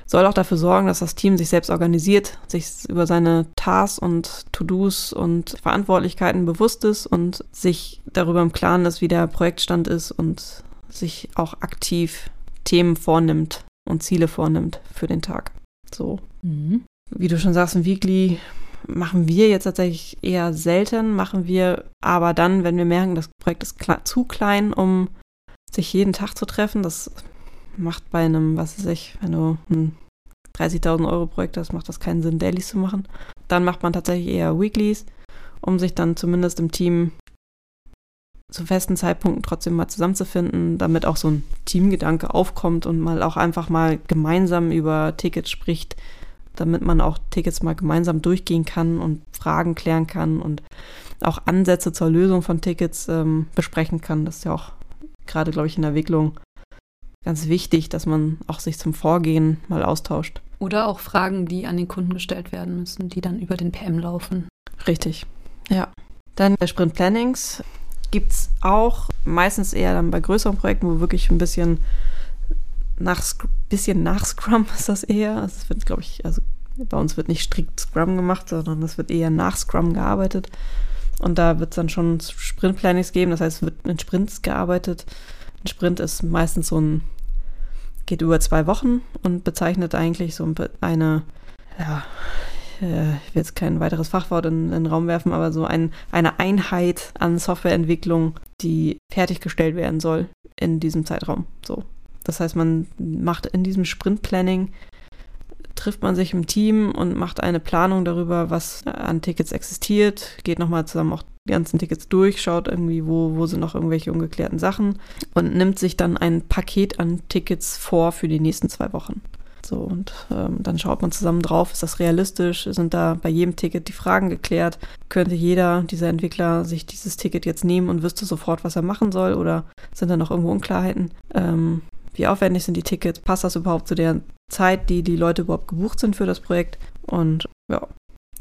S2: Soll auch dafür sorgen, dass das Team sich selbst organisiert, sich über seine Tasks und To-Dos und Verantwortlichkeiten bewusst ist und sich darüber im Klaren ist, wie der Projektstand ist und sich auch aktiv Themen vornimmt, und Ziele vornimmt für den Tag. So. Mhm. wie du schon sagst, ein Weekly machen wir jetzt tatsächlich eher selten, machen wir aber dann, wenn wir merken, das Projekt ist zu klein, um sich jeden Tag zu treffen. Das macht bei einem, was weiß ich, wenn du ein 30.000 Euro Projekt hast, macht das keinen Sinn, Dailies zu machen. Dann macht man tatsächlich eher Weeklies, um sich dann zumindest im Team zu festen Zeitpunkten trotzdem mal zusammenzufinden, damit auch so ein Teamgedanke aufkommt und mal auch einfach mal gemeinsam über Tickets spricht, damit man auch Tickets mal gemeinsam durchgehen kann und Fragen klären kann und auch Ansätze zur Lösung von Tickets ähm, besprechen kann. Das ist ja auch gerade, glaube ich, in der Entwicklung ganz wichtig, dass man auch sich zum Vorgehen mal austauscht.
S1: Oder auch Fragen, die an den Kunden gestellt werden müssen, die dann über den PM laufen.
S2: Richtig, ja. Dann bei Sprint Plannings gibt es auch meistens eher dann bei größeren Projekten, wo wirklich ein bisschen nach, bisschen nach Scrum ist das eher. Also wird, glaube ich, also bei uns wird nicht strikt Scrum gemacht, sondern es wird eher nach Scrum gearbeitet. Und da wird es dann schon Sprint-Plannings geben, das heißt, es wird in Sprints gearbeitet. Ein Sprint ist meistens so ein, geht über zwei Wochen und bezeichnet eigentlich so eine, ja, ich will jetzt kein weiteres Fachwort in, in den Raum werfen, aber so ein, eine Einheit an Softwareentwicklung, die fertiggestellt werden soll in diesem Zeitraum. So. Das heißt, man macht in diesem Sprint-Planning trifft man sich im Team und macht eine Planung darüber, was an Tickets existiert, geht nochmal zusammen auch die ganzen Tickets durch, schaut irgendwie, wo, wo sind noch irgendwelche ungeklärten Sachen und nimmt sich dann ein Paket an Tickets vor für die nächsten zwei Wochen. So, und ähm, dann schaut man zusammen drauf, ist das realistisch? Sind da bei jedem Ticket die Fragen geklärt? Könnte jeder dieser Entwickler sich dieses Ticket jetzt nehmen und wüsste sofort, was er machen soll? Oder sind da noch irgendwo Unklarheiten? Ähm, wie aufwendig sind die Tickets? Passt das überhaupt zu der Zeit, die die Leute überhaupt gebucht sind für das Projekt? Und ja,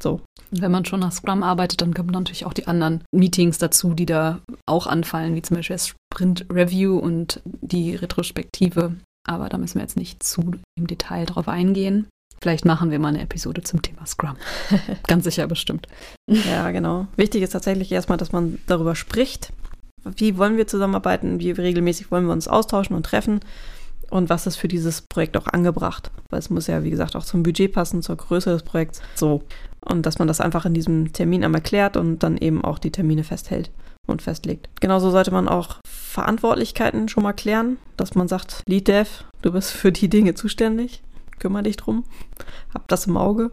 S2: so.
S1: Wenn man schon nach Scrum arbeitet, dann kommen natürlich auch die anderen Meetings dazu, die da auch anfallen, wie zum Beispiel das Sprint Review und die Retrospektive. Aber da müssen wir jetzt nicht zu im Detail drauf eingehen. Vielleicht machen wir mal eine Episode zum Thema Scrum. Ganz sicher bestimmt.
S2: Ja, genau. Wichtig ist tatsächlich erstmal, dass man darüber spricht, wie wollen wir zusammenarbeiten, wie regelmäßig wollen wir uns austauschen und treffen und was ist für dieses Projekt auch angebracht. Weil es muss ja, wie gesagt, auch zum Budget passen, zur Größe des Projekts. So. Und dass man das einfach in diesem Termin einmal klärt und dann eben auch die Termine festhält und festlegt. Genauso sollte man auch Verantwortlichkeiten schon mal klären, dass man sagt, Lead Dev, du bist für die Dinge zuständig, kümmere dich drum, hab das im Auge.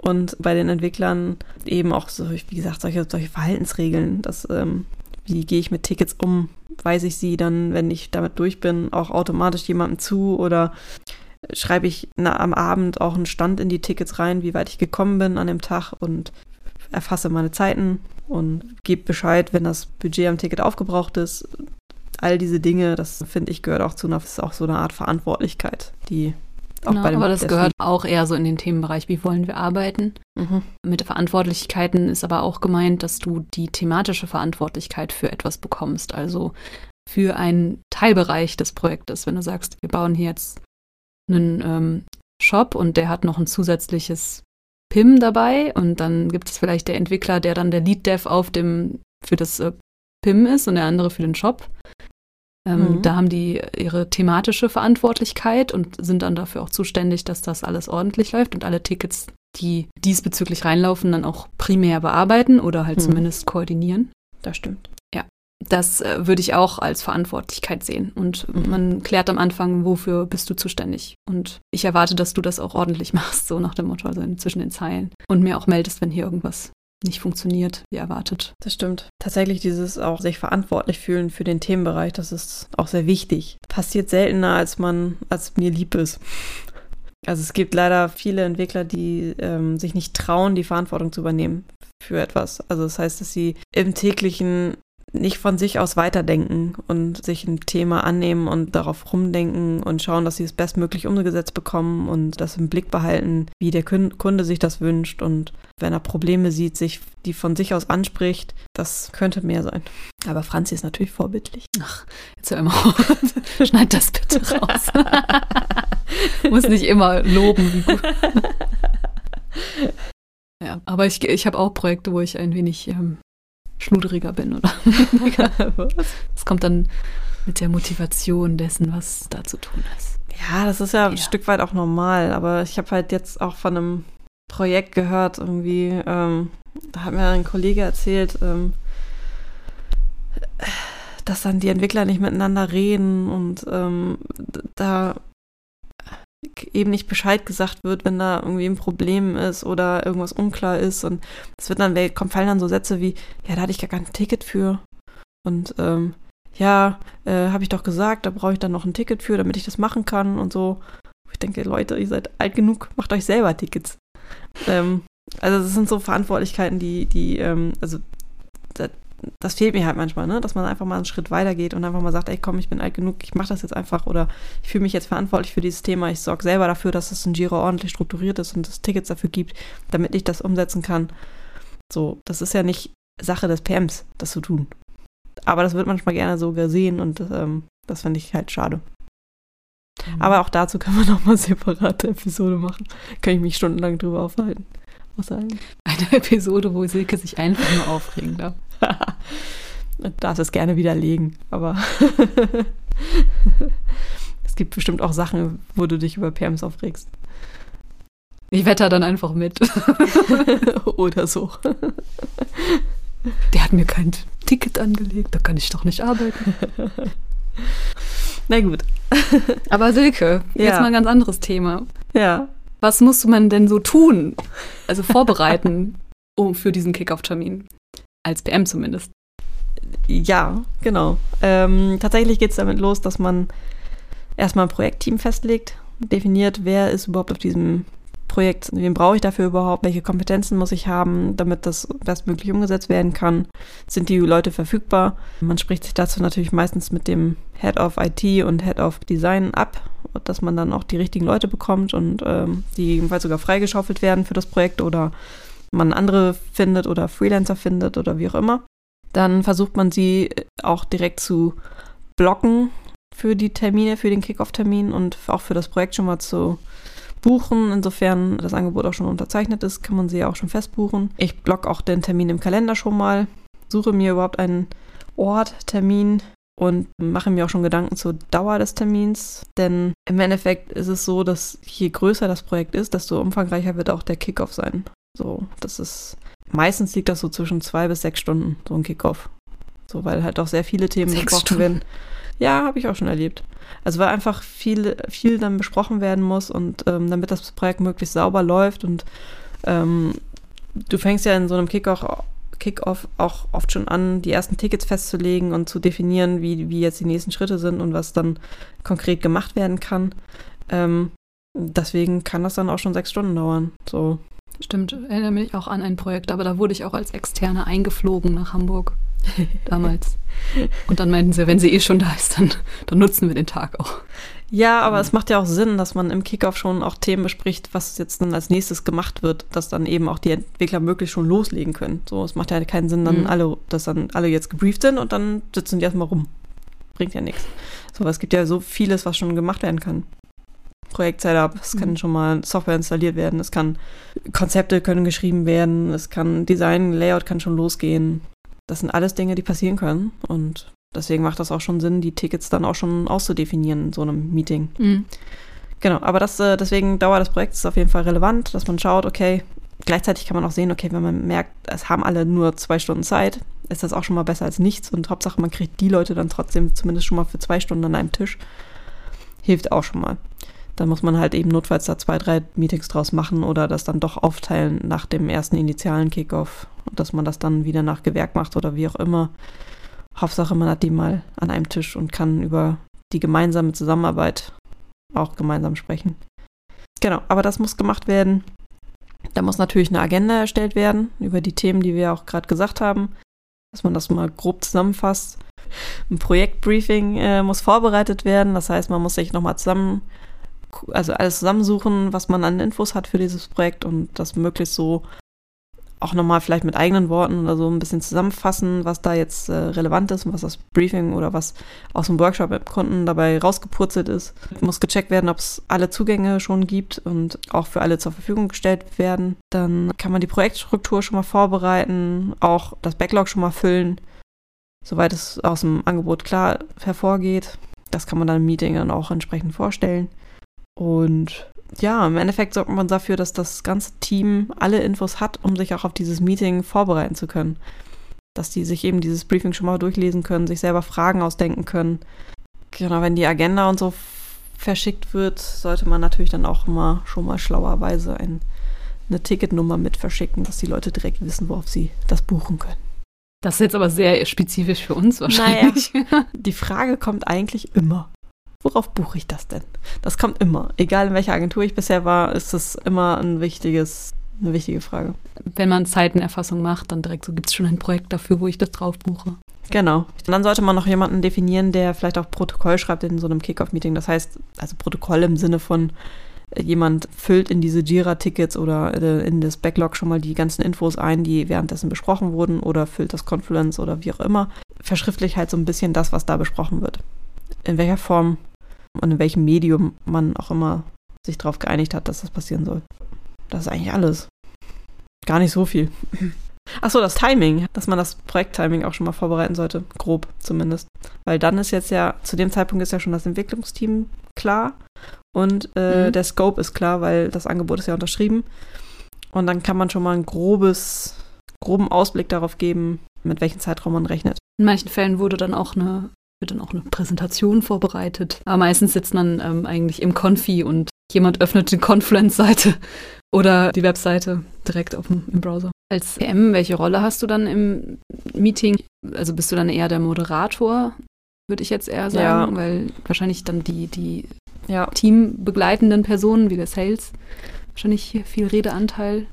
S2: Und bei den Entwicklern eben auch so, wie gesagt, solche, solche Verhaltensregeln, dass ähm, wie gehe ich mit Tickets um? Weise ich sie dann, wenn ich damit durch bin, auch automatisch jemandem zu oder schreibe ich na, am Abend auch einen Stand in die Tickets rein, wie weit ich gekommen bin an dem Tag und erfasse meine Zeiten und gebe Bescheid, wenn das Budget am Ticket aufgebraucht ist. All diese Dinge, das finde ich, gehört auch zu einer, ist auch so eine Art Verantwortlichkeit, die
S1: auch genau, aber das gehört auch eher so in den Themenbereich, wie wollen wir arbeiten. Mhm. Mit Verantwortlichkeiten ist aber auch gemeint, dass du die thematische Verantwortlichkeit für etwas bekommst. Also für einen Teilbereich des Projektes. Wenn du sagst, wir bauen hier jetzt einen ähm, Shop und der hat noch ein zusätzliches PIM dabei und dann gibt es vielleicht der Entwickler, der dann der Lead Dev auf dem für das äh, PIM ist und der andere für den Shop. Ähm, mhm. Da haben die ihre thematische Verantwortlichkeit und sind dann dafür auch zuständig, dass das alles ordentlich läuft und alle Tickets, die diesbezüglich reinlaufen, dann auch primär bearbeiten oder halt mhm. zumindest koordinieren.
S2: Das stimmt.
S1: Das äh, würde ich auch als Verantwortlichkeit sehen. Und mhm. man klärt am Anfang, wofür bist du zuständig. Und ich erwarte, dass du das auch ordentlich machst, so nach dem Motto, also zwischen den Zeilen. Und mir auch meldest, wenn hier irgendwas nicht funktioniert, wie erwartet.
S2: Das stimmt. Tatsächlich dieses auch sich verantwortlich fühlen für den Themenbereich, das ist auch sehr wichtig. Passiert seltener, als man, als mir lieb ist. Also es gibt leider viele Entwickler, die ähm, sich nicht trauen, die Verantwortung zu übernehmen für etwas. Also das heißt, dass sie im täglichen nicht von sich aus weiterdenken und sich ein Thema annehmen und darauf rumdenken und schauen, dass sie es bestmöglich umgesetzt bekommen und das im Blick behalten, wie der Kunde sich das wünscht und wenn er Probleme sieht, sich die von sich aus anspricht, das könnte mehr sein. Aber Franzi ist natürlich vorbildlich.
S1: Ach, jetzt hör immer auf. Schneid das bitte raus. Muss nicht immer loben. Ja, aber ich, ich habe auch Projekte, wo ich ein wenig ähm, schludriger bin, oder? Das kommt dann mit der Motivation dessen, was da zu tun ist.
S2: Ja, das ist ja, ja. ein Stück weit auch normal, aber ich habe halt jetzt auch von einem Projekt gehört, irgendwie, ähm, da hat mir ein Kollege erzählt, ähm, dass dann die Entwickler nicht miteinander reden und ähm, da eben nicht Bescheid gesagt wird, wenn da irgendwie ein Problem ist oder irgendwas unklar ist. Und es wird dann, kommt, fallen dann so Sätze wie, ja, da hatte ich gar kein Ticket für. Und ähm, ja, äh, habe ich doch gesagt, da brauche ich dann noch ein Ticket für, damit ich das machen kann und so. Ich denke, Leute, ihr seid alt genug, macht euch selber Tickets. Ähm, also das sind so Verantwortlichkeiten, die, die, ähm, also das, das, fehlt mir halt manchmal, ne? dass man einfach mal einen Schritt weiter geht und einfach mal sagt, ey komm, ich bin alt genug, ich mache das jetzt einfach oder ich fühle mich jetzt verantwortlich für dieses Thema, ich sorge selber dafür, dass das in Giro ordentlich strukturiert ist und es Tickets dafür gibt, damit ich das umsetzen kann. So, das ist ja nicht Sache des PMs, das zu tun. Aber das wird manchmal gerne so gesehen und ähm, das finde ich halt schade. Mhm. Aber auch dazu kann man nochmal separate Episode machen. Kann ich mich stundenlang drüber aufhalten.
S1: Aushalten. Eine Episode, wo Silke sich einfach nur aufregen darf.
S2: darf es gerne widerlegen, aber es gibt bestimmt auch Sachen, wo du dich über Perms aufregst.
S1: Ich wetter dann einfach mit.
S2: Oder so.
S1: Der hat mir kein Ticket angelegt, da kann ich doch nicht arbeiten.
S2: Na gut.
S1: Aber Silke, ja. jetzt mal ein ganz anderes Thema.
S2: Ja.
S1: Was muss man denn so tun? Also vorbereiten um, für diesen Kickoff-Termin. Als PM zumindest.
S2: Ja, genau. Ähm, tatsächlich geht es damit los, dass man erstmal ein Projektteam festlegt, definiert, wer ist überhaupt auf diesem Projekt, wen brauche ich dafür überhaupt, welche Kompetenzen muss ich haben, damit das bestmöglich umgesetzt werden kann, sind die Leute verfügbar. Man spricht sich dazu natürlich meistens mit dem Head of IT und Head of Design ab, dass man dann auch die richtigen Leute bekommt und ähm, die jedenfalls sogar freigeschaufelt werden für das Projekt oder man andere findet oder Freelancer findet oder wie auch immer. Dann versucht man sie auch direkt zu blocken für die Termine, für den Kickoff-Termin und auch für das Projekt schon mal zu buchen. Insofern das Angebot auch schon unterzeichnet ist, kann man sie ja auch schon festbuchen. Ich blocke auch den Termin im Kalender schon mal, suche mir überhaupt einen Ort, Termin und mache mir auch schon Gedanken zur Dauer des Termins. Denn im Endeffekt ist es so, dass je größer das Projekt ist, desto umfangreicher wird auch der Kickoff sein. So, das ist meistens liegt das so zwischen zwei bis sechs Stunden, so ein Kickoff. So, weil halt auch sehr viele Themen
S1: sechs besprochen Stunden. werden.
S2: Ja, habe ich auch schon erlebt. Also weil einfach viel, viel dann besprochen werden muss und ähm, damit das Projekt möglichst sauber läuft und ähm, du fängst ja in so einem Kickoff Kickoff auch oft schon an, die ersten Tickets festzulegen und zu definieren, wie, wie jetzt die nächsten Schritte sind und was dann konkret gemacht werden kann. Ähm, deswegen kann das dann auch schon sechs Stunden dauern. So.
S1: Stimmt, erinnere mich auch an ein Projekt, aber da wurde ich auch als Externe eingeflogen nach Hamburg damals. Und dann meinten sie, wenn sie eh schon da ist, dann, dann nutzen wir den Tag auch.
S2: Ja, aber es macht ja auch Sinn, dass man im Kickoff schon auch Themen bespricht, was jetzt dann als nächstes gemacht wird, dass dann eben auch die Entwickler möglichst schon loslegen können. So, es macht ja keinen Sinn, dann mhm. alle, dass dann alle jetzt gebrieft sind und dann sitzen die erstmal rum. Bringt ja nichts. So, es gibt ja so vieles, was schon gemacht werden kann. Projekt-Setup, es mhm. kann schon mal Software installiert werden, es kann Konzepte können geschrieben werden, es kann Design, Layout kann schon losgehen. Das sind alles Dinge, die passieren können. Und deswegen macht das auch schon Sinn, die Tickets dann auch schon auszudefinieren in so einem Meeting. Mhm. Genau, aber das, äh, deswegen Dauer des Projekts auf jeden Fall relevant, dass man schaut, okay, gleichzeitig kann man auch sehen, okay, wenn man merkt, es haben alle nur zwei Stunden Zeit, ist das auch schon mal besser als nichts. Und Hauptsache, man kriegt die Leute dann trotzdem zumindest schon mal für zwei Stunden an einem Tisch. Hilft auch schon mal. Dann muss man halt eben notfalls da zwei, drei Meetings draus machen oder das dann doch aufteilen nach dem ersten initialen Kickoff, dass man das dann wieder nach Gewerk macht oder wie auch immer. Hauptsache, man hat die mal an einem Tisch und kann über die gemeinsame Zusammenarbeit auch gemeinsam sprechen. Genau, aber das muss gemacht werden. Da muss natürlich eine Agenda erstellt werden über die Themen, die wir auch gerade gesagt haben, dass man das mal grob zusammenfasst. Ein Projektbriefing äh, muss vorbereitet werden, das heißt, man muss sich nochmal zusammen also alles zusammensuchen, was man an Infos hat für dieses Projekt und das möglichst so auch nochmal vielleicht mit eigenen Worten oder so ein bisschen zusammenfassen, was da jetzt äh, relevant ist und was das Briefing oder was aus dem Workshop im Kunden dabei rausgepurzelt ist. Muss gecheckt werden, ob es alle Zugänge schon gibt und auch für alle zur Verfügung gestellt werden. Dann kann man die Projektstruktur schon mal vorbereiten, auch das Backlog schon mal füllen, soweit es aus dem Angebot klar hervorgeht. Das kann man dann im Meeting dann auch entsprechend vorstellen. Und ja, im Endeffekt sorgt man dafür, dass das ganze Team alle Infos hat, um sich auch auf dieses Meeting vorbereiten zu können. Dass die sich eben dieses Briefing schon mal durchlesen können, sich selber Fragen ausdenken können. Genau, wenn die Agenda und so verschickt wird, sollte man natürlich dann auch immer schon mal schlauerweise ein, eine Ticketnummer mit verschicken, dass die Leute direkt wissen, worauf sie das buchen können.
S1: Das ist jetzt aber sehr spezifisch für uns wahrscheinlich.
S2: Naja, die Frage kommt eigentlich immer. Worauf buche ich das denn? Das kommt immer. Egal in welcher Agentur ich bisher war, ist das immer ein wichtiges, eine wichtige Frage.
S1: Wenn man Zeitenerfassung macht, dann direkt so, gibt es schon ein Projekt dafür, wo ich das drauf buche.
S2: Genau. Und dann sollte man noch jemanden definieren, der vielleicht auch Protokoll schreibt in so einem Kickoff-Meeting. Das heißt, also Protokoll im Sinne von, äh, jemand füllt in diese Jira-Tickets oder äh, in das Backlog schon mal die ganzen Infos ein, die währenddessen besprochen wurden oder füllt das Confluence oder wie auch immer. Verschriftlich halt so ein bisschen das, was da besprochen wird. In welcher Form und in welchem Medium man auch immer sich darauf geeinigt hat, dass das passieren soll. Das ist eigentlich alles. Gar nicht so viel. Achso, das Timing, dass man das Projekttiming auch schon mal vorbereiten sollte, grob zumindest. Weil dann ist jetzt ja, zu dem Zeitpunkt ist ja schon das Entwicklungsteam klar und äh, mhm. der Scope ist klar, weil das Angebot ist ja unterschrieben. Und dann kann man schon mal ein grobes, groben Ausblick darauf geben, mit welchem Zeitraum man rechnet.
S1: In manchen Fällen wurde dann auch eine wird dann auch eine Präsentation vorbereitet. Aber meistens sitzt man ähm, eigentlich im Konfi und jemand öffnet die Confluence-Seite oder die Webseite direkt auf dem, im Browser. Als PM, welche Rolle hast du dann im Meeting? Also bist du dann eher der Moderator, würde ich jetzt eher sagen, ja. weil wahrscheinlich dann die, die ja. teambegleitenden Personen wie der Sales wahrscheinlich viel Redeanteil.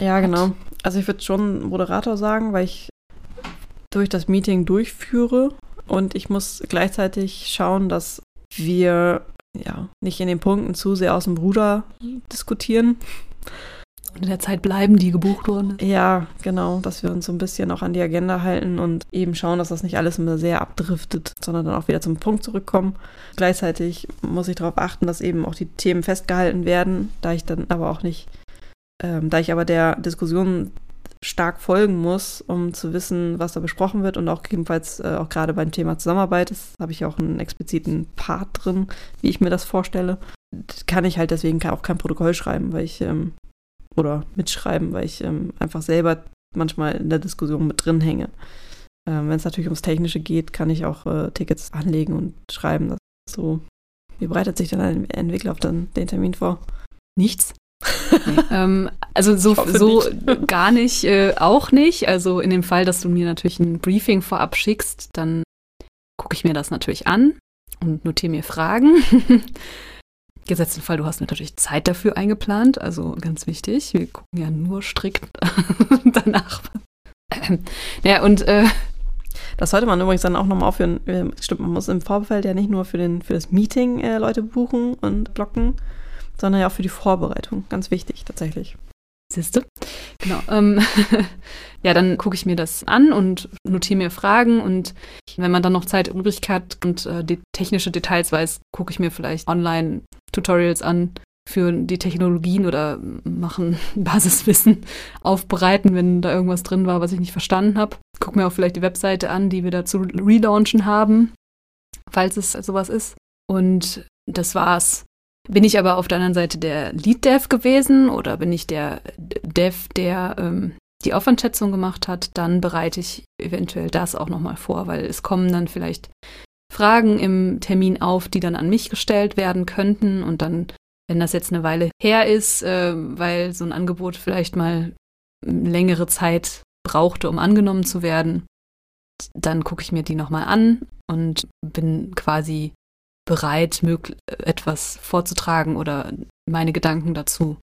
S2: Ja, genau. Also ich würde schon Moderator sagen, weil ich durch das Meeting durchführe und ich muss gleichzeitig schauen, dass wir ja nicht in den Punkten zu sehr aus dem Ruder diskutieren.
S1: Und in der Zeit bleiben, die gebucht wurden.
S2: Ja, genau, dass wir uns so ein bisschen auch an die Agenda halten und eben schauen, dass das nicht alles immer sehr abdriftet, sondern dann auch wieder zum Punkt zurückkommen. Gleichzeitig muss ich darauf achten, dass eben auch die Themen festgehalten werden, da ich dann aber auch nicht, ähm, da ich aber der Diskussion stark folgen muss, um zu wissen, was da besprochen wird und auch gegebenenfalls äh, auch gerade beim Thema Zusammenarbeit, das habe ich auch einen expliziten Part drin, wie ich mir das vorstelle, kann ich halt deswegen auch kein Protokoll schreiben, weil ich ähm, oder mitschreiben, weil ich ähm, einfach selber manchmal in der Diskussion mit drin hänge. Ähm, Wenn es natürlich ums Technische geht, kann ich auch äh, Tickets anlegen und schreiben. Das so. Wie bereitet sich dann ein Entwickler auf den, den Termin vor?
S1: Nichts. Nee, ähm, also so, so nicht. gar nicht, äh, auch nicht. Also in dem Fall, dass du mir natürlich ein Briefing vorab schickst, dann gucke ich mir das natürlich an und notiere mir Fragen. Gesetzten Fall, du hast natürlich Zeit dafür eingeplant, also ganz wichtig. Wir gucken ja nur strikt danach. ja, und äh,
S2: das sollte man übrigens dann auch nochmal aufführen. Stimmt, man muss im Vorfeld ja nicht nur für, den, für das Meeting äh, Leute buchen und blocken, sondern ja auch für die Vorbereitung. Ganz wichtig, tatsächlich.
S1: Siehst du? Genau. Ähm, ja, dann gucke ich mir das an und notiere mir Fragen und wenn man dann noch Zeit übrig hat und äh, die technische Details weiß, gucke ich mir vielleicht online Tutorials an für die Technologien oder machen Basiswissen aufbereiten, wenn da irgendwas drin war, was ich nicht verstanden habe. Guck mir auch vielleicht die Webseite an, die wir dazu relaunchen haben, falls es sowas ist. Und das war's. Bin ich aber auf der anderen Seite der Lead-Dev gewesen oder bin ich der Dev, der ähm, die Aufwandschätzung gemacht hat, dann bereite ich eventuell das auch nochmal vor, weil es kommen dann vielleicht Fragen im Termin auf, die dann an mich gestellt werden könnten. Und dann, wenn das jetzt eine Weile her ist, äh, weil so ein Angebot vielleicht mal längere Zeit brauchte, um angenommen zu werden, dann gucke ich mir die nochmal an und bin quasi bereit, etwas vorzutragen oder meine Gedanken dazu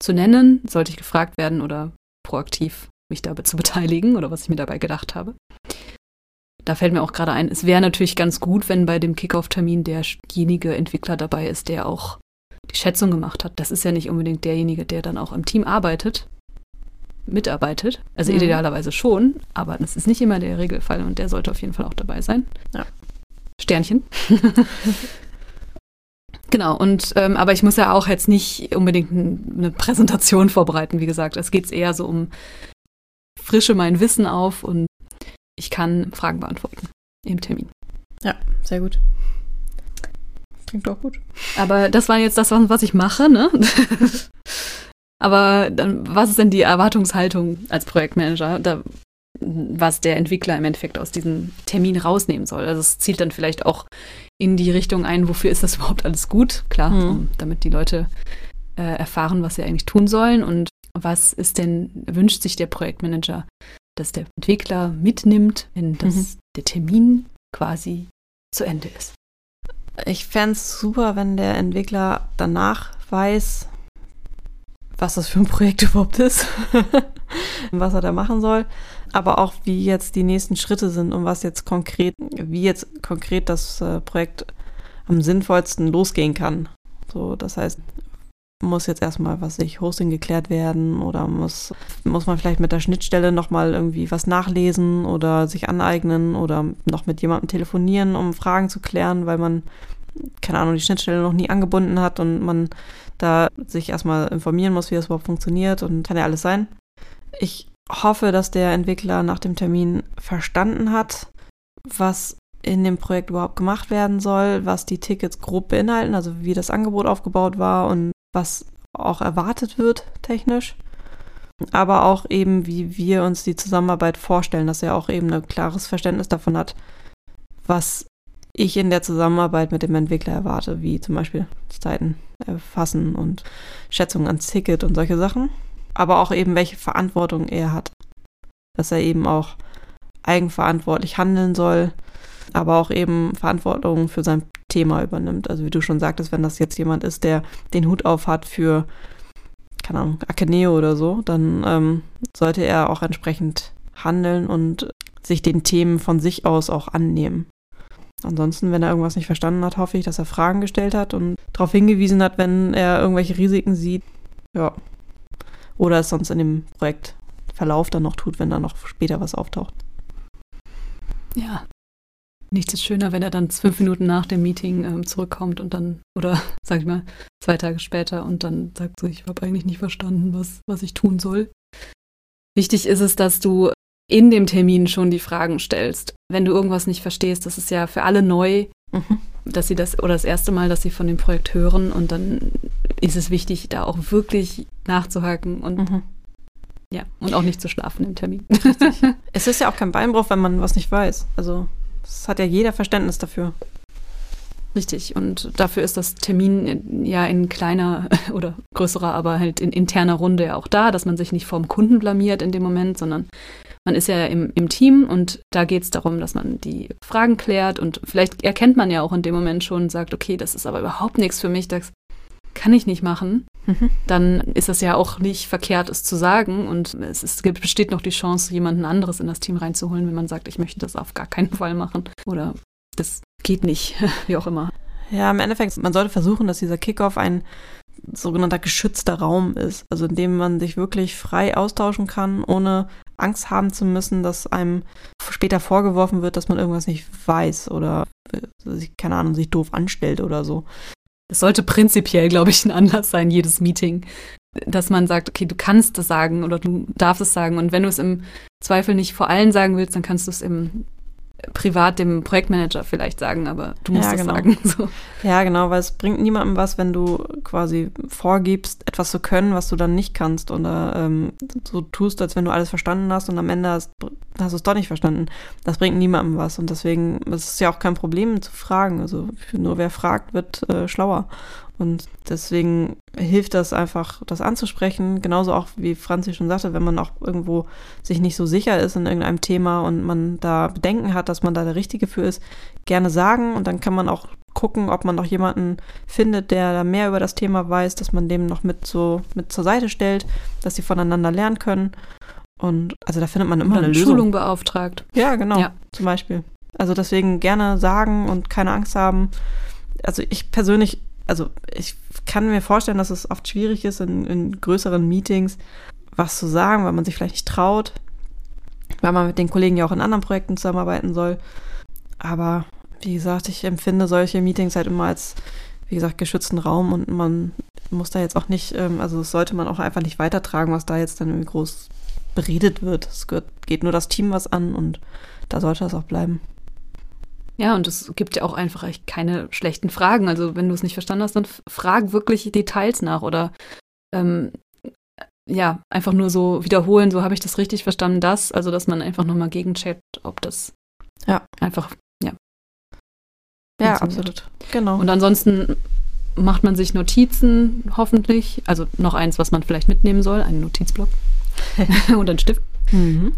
S1: zu nennen, sollte ich gefragt werden oder proaktiv mich dabei zu beteiligen oder was ich mir dabei gedacht habe. Da fällt mir auch gerade ein, es wäre natürlich ganz gut, wenn bei dem Kickoff-Termin derjenige Entwickler dabei ist, der auch die Schätzung gemacht hat. Das ist ja nicht unbedingt derjenige, der dann auch im Team arbeitet, mitarbeitet. Also mhm. idealerweise schon, aber das ist nicht immer der Regelfall und der sollte auf jeden Fall auch dabei sein. Ja. Sternchen. genau, und ähm, aber ich muss ja auch jetzt nicht unbedingt eine Präsentation vorbereiten, wie gesagt. Es geht eher so um frische mein Wissen auf und ich kann Fragen beantworten im Termin.
S2: Ja, sehr gut. klingt doch gut.
S1: Aber das war jetzt das, was ich mache, ne? Aber dann, was ist denn die Erwartungshaltung als Projektmanager, da, was der Entwickler im Endeffekt aus diesem Termin rausnehmen soll? Also es zielt dann vielleicht auch in die Richtung ein, wofür ist das überhaupt alles gut? Klar, mhm. um, damit die Leute äh, erfahren, was sie eigentlich tun sollen und was ist denn, wünscht sich der Projektmanager, dass der Entwickler mitnimmt, wenn das, mhm. der Termin quasi zu Ende ist.
S2: Ich fände es super, wenn der Entwickler danach weiß, was das für ein Projekt überhaupt ist, was er da machen soll, aber auch wie jetzt die nächsten Schritte sind und was jetzt konkret, wie jetzt konkret das äh, Projekt am sinnvollsten losgehen kann. So, das heißt, muss jetzt erstmal, was ich, Hosting geklärt werden oder muss, muss man vielleicht mit der Schnittstelle nochmal irgendwie was nachlesen oder sich aneignen oder noch mit jemandem telefonieren, um Fragen zu klären, weil man, keine Ahnung, die Schnittstelle noch nie angebunden hat und man da sich erstmal informieren muss, wie das überhaupt funktioniert und kann ja alles sein. Ich hoffe, dass der Entwickler nach dem Termin verstanden hat, was in dem Projekt überhaupt gemacht werden soll, was die Tickets grob beinhalten, also wie das Angebot aufgebaut war und was auch erwartet wird technisch, aber auch eben, wie wir uns die Zusammenarbeit vorstellen, dass er auch eben ein klares Verständnis davon hat, was ich in der Zusammenarbeit mit dem Entwickler erwarte, wie zum Beispiel Zeiten erfassen und Schätzungen ans Ticket und solche Sachen, aber auch eben, welche Verantwortung er hat, dass er eben auch eigenverantwortlich handeln soll, aber auch eben Verantwortung für sein Thema übernimmt. Also wie du schon sagtest, wenn das jetzt jemand ist, der den Hut auf hat für, keine Ahnung, Akeneo oder so, dann ähm, sollte er auch entsprechend handeln und sich den Themen von sich aus auch annehmen. Ansonsten, wenn er irgendwas nicht verstanden hat, hoffe ich, dass er Fragen gestellt hat und darauf hingewiesen hat, wenn er irgendwelche Risiken sieht. Ja. Oder es sonst in dem Projektverlauf dann noch tut, wenn da noch später was auftaucht.
S1: Ja, Nichts ist schöner, wenn er dann fünf Minuten nach dem Meeting ähm, zurückkommt und dann, oder sag ich mal, zwei Tage später und dann sagt so, ich habe eigentlich nicht verstanden, was, was ich tun soll. Wichtig ist es, dass du in dem Termin schon die Fragen stellst. Wenn du irgendwas nicht verstehst, das ist ja für alle neu, mhm. Dass sie das, oder das erste Mal, dass sie von dem Projekt hören und dann ist es wichtig, da auch wirklich nachzuhaken und mhm. ja, und auch nicht zu schlafen im Termin.
S2: es ist ja auch kein Beinbruch, wenn man was nicht weiß. Also das hat ja jeder Verständnis dafür.
S1: Richtig. Und dafür ist das Termin ja in kleiner oder größerer, aber halt in interner Runde ja auch da, dass man sich nicht vorm Kunden blamiert in dem Moment, sondern man ist ja im, im Team und da geht es darum, dass man die Fragen klärt und vielleicht erkennt man ja auch in dem Moment schon und sagt, okay, das ist aber überhaupt nichts für mich, das kann ich nicht machen. Mhm. Dann ist es ja auch nicht verkehrt, es zu sagen und es, ist, es besteht noch die Chance, jemanden anderes in das Team reinzuholen, wenn man sagt, ich möchte das auf gar keinen Fall machen oder das geht nicht, wie auch immer.
S2: Ja, im Endeffekt, man sollte versuchen, dass dieser Kickoff ein sogenannter geschützter Raum ist, also in dem man sich wirklich frei austauschen kann, ohne Angst haben zu müssen, dass einem später vorgeworfen wird, dass man irgendwas nicht weiß oder keine Ahnung, sich doof anstellt oder so.
S1: Das sollte prinzipiell, glaube ich, ein Anlass sein, jedes Meeting, dass man sagt, okay, du kannst es sagen oder du darfst es sagen. Und wenn du es im Zweifel nicht vor allen sagen willst, dann kannst du es im privat dem Projektmanager vielleicht sagen, aber du musst
S2: ja,
S1: es
S2: genau.
S1: sagen. So.
S2: Ja, genau, weil es bringt niemandem was, wenn du quasi vorgibst, etwas zu können, was du dann nicht kannst oder ähm, so tust, als wenn du alles verstanden hast und am Ende hast, hast du es doch nicht verstanden. Das bringt niemandem was und deswegen ist es ja auch kein Problem zu fragen. Also nur wer fragt, wird äh, schlauer. Und deswegen hilft das einfach, das anzusprechen. Genauso auch, wie Franzi schon sagte, wenn man auch irgendwo sich nicht so sicher ist in irgendeinem Thema und man da Bedenken hat, dass man da der Richtige für ist, gerne sagen. Und dann kann man auch gucken, ob man noch jemanden findet, der da mehr über das Thema weiß, dass man dem noch mit so mit zur Seite stellt, dass sie voneinander lernen können. Und also da findet man immer Oder eine Lösung.
S1: Schulung beauftragt.
S2: Ja, genau. Ja. Zum Beispiel. Also deswegen gerne sagen und keine Angst haben. Also ich persönlich also ich kann mir vorstellen, dass es oft schwierig ist, in, in größeren Meetings was zu sagen, weil man sich vielleicht nicht traut, weil man mit den Kollegen ja auch in anderen Projekten zusammenarbeiten soll. Aber wie gesagt, ich empfinde solche Meetings halt immer als, wie gesagt, geschützten Raum und man muss da jetzt auch nicht, ähm, also sollte man auch einfach nicht weitertragen, was da jetzt dann irgendwie groß beredet wird. Es geht nur das Team was an und da sollte das auch bleiben.
S1: Ja, und es gibt ja auch einfach echt keine schlechten Fragen. Also wenn du es nicht verstanden hast, dann frag wirklich Details nach oder ähm, ja, einfach nur so wiederholen, so habe ich das richtig verstanden, das. Also dass man einfach nochmal gegencheckt, ob das
S2: ja.
S1: einfach, ja.
S2: Ja, absolut. Genau.
S1: Und ansonsten macht man sich Notizen, hoffentlich. Also noch eins, was man vielleicht mitnehmen soll, einen Notizblock und einen Stift. Mhm.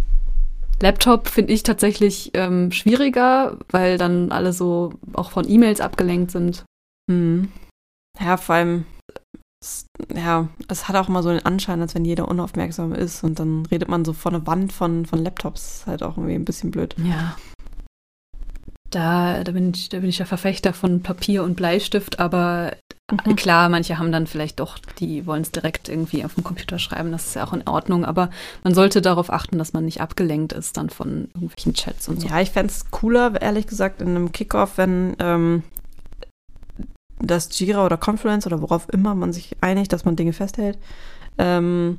S1: Laptop finde ich tatsächlich ähm, schwieriger, weil dann alle so auch von E-Mails abgelenkt sind.
S2: Mhm. Ja, vor allem, es, ja, es hat auch immer so den Anschein, als wenn jeder unaufmerksam ist und dann redet man so vor eine Wand von, von Laptops. Halt auch irgendwie ein bisschen blöd.
S1: Ja. Da, da, bin ich, da bin ich ja Verfechter von Papier und Bleistift, aber mhm. klar, manche haben dann vielleicht doch, die wollen es direkt irgendwie auf dem Computer schreiben, das ist ja auch in Ordnung, aber man sollte darauf achten, dass man nicht abgelenkt ist dann von irgendwelchen Chats und so.
S2: Ja, ich fände es cooler, ehrlich gesagt, in einem Kickoff, wenn ähm, das Jira oder Confluence oder worauf immer man sich einigt, dass man Dinge festhält, ähm,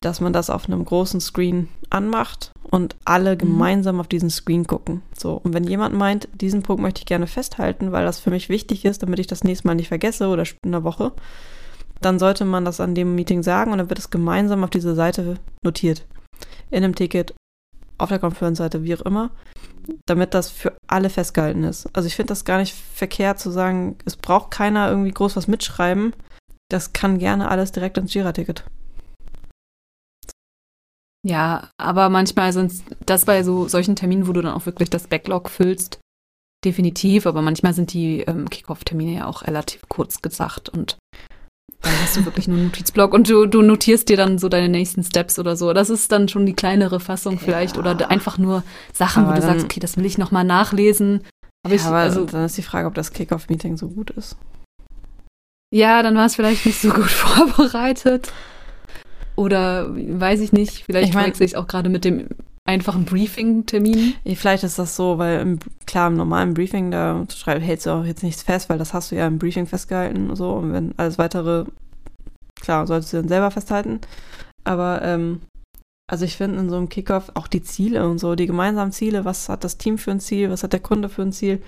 S2: dass man das auf einem großen Screen anmacht und alle mhm. gemeinsam auf diesen Screen gucken. So, und wenn jemand meint, diesen Punkt möchte ich gerne festhalten, weil das für mich wichtig ist, damit ich das nächste Mal nicht vergesse oder in der Woche, dann sollte man das an dem Meeting sagen und dann wird es gemeinsam auf dieser Seite notiert. In einem Ticket, auf der Konferenzseite, wie auch immer, damit das für alle festgehalten ist. Also ich finde das gar nicht verkehrt zu sagen, es braucht keiner irgendwie groß was mitschreiben. Das kann gerne alles direkt ins Jira-Ticket.
S1: Ja, aber manchmal sind das bei so solchen Terminen, wo du dann auch wirklich das Backlog füllst, definitiv, aber manchmal sind die ähm, Kickoff-Termine ja auch relativ kurz gesagt und dann hast du wirklich nur einen Notizblock und du, du notierst dir dann so deine nächsten Steps oder so. Das ist dann schon die kleinere Fassung vielleicht ja. oder einfach nur Sachen, aber wo du dann, sagst, okay, das will ich nochmal nachlesen.
S2: Aber, ja, ich, aber also, dann ist die Frage, ob das Kickoff-Meeting so gut ist.
S1: Ja, dann war es vielleicht nicht so gut vorbereitet. Oder weiß ich nicht, vielleicht ich mein, verwechsel ich es auch gerade mit dem einfachen Briefing-Termin.
S2: Vielleicht ist das so, weil im, klar, im normalen Briefing, da schreib, hältst du auch jetzt nichts fest, weil das hast du ja im Briefing festgehalten und so. Und wenn alles weitere, klar, solltest du dann selber festhalten. Aber ähm, also ich finde in so einem Kickoff auch die Ziele und so, die gemeinsamen Ziele, was hat das Team für ein Ziel, was hat der Kunde für ein Ziel,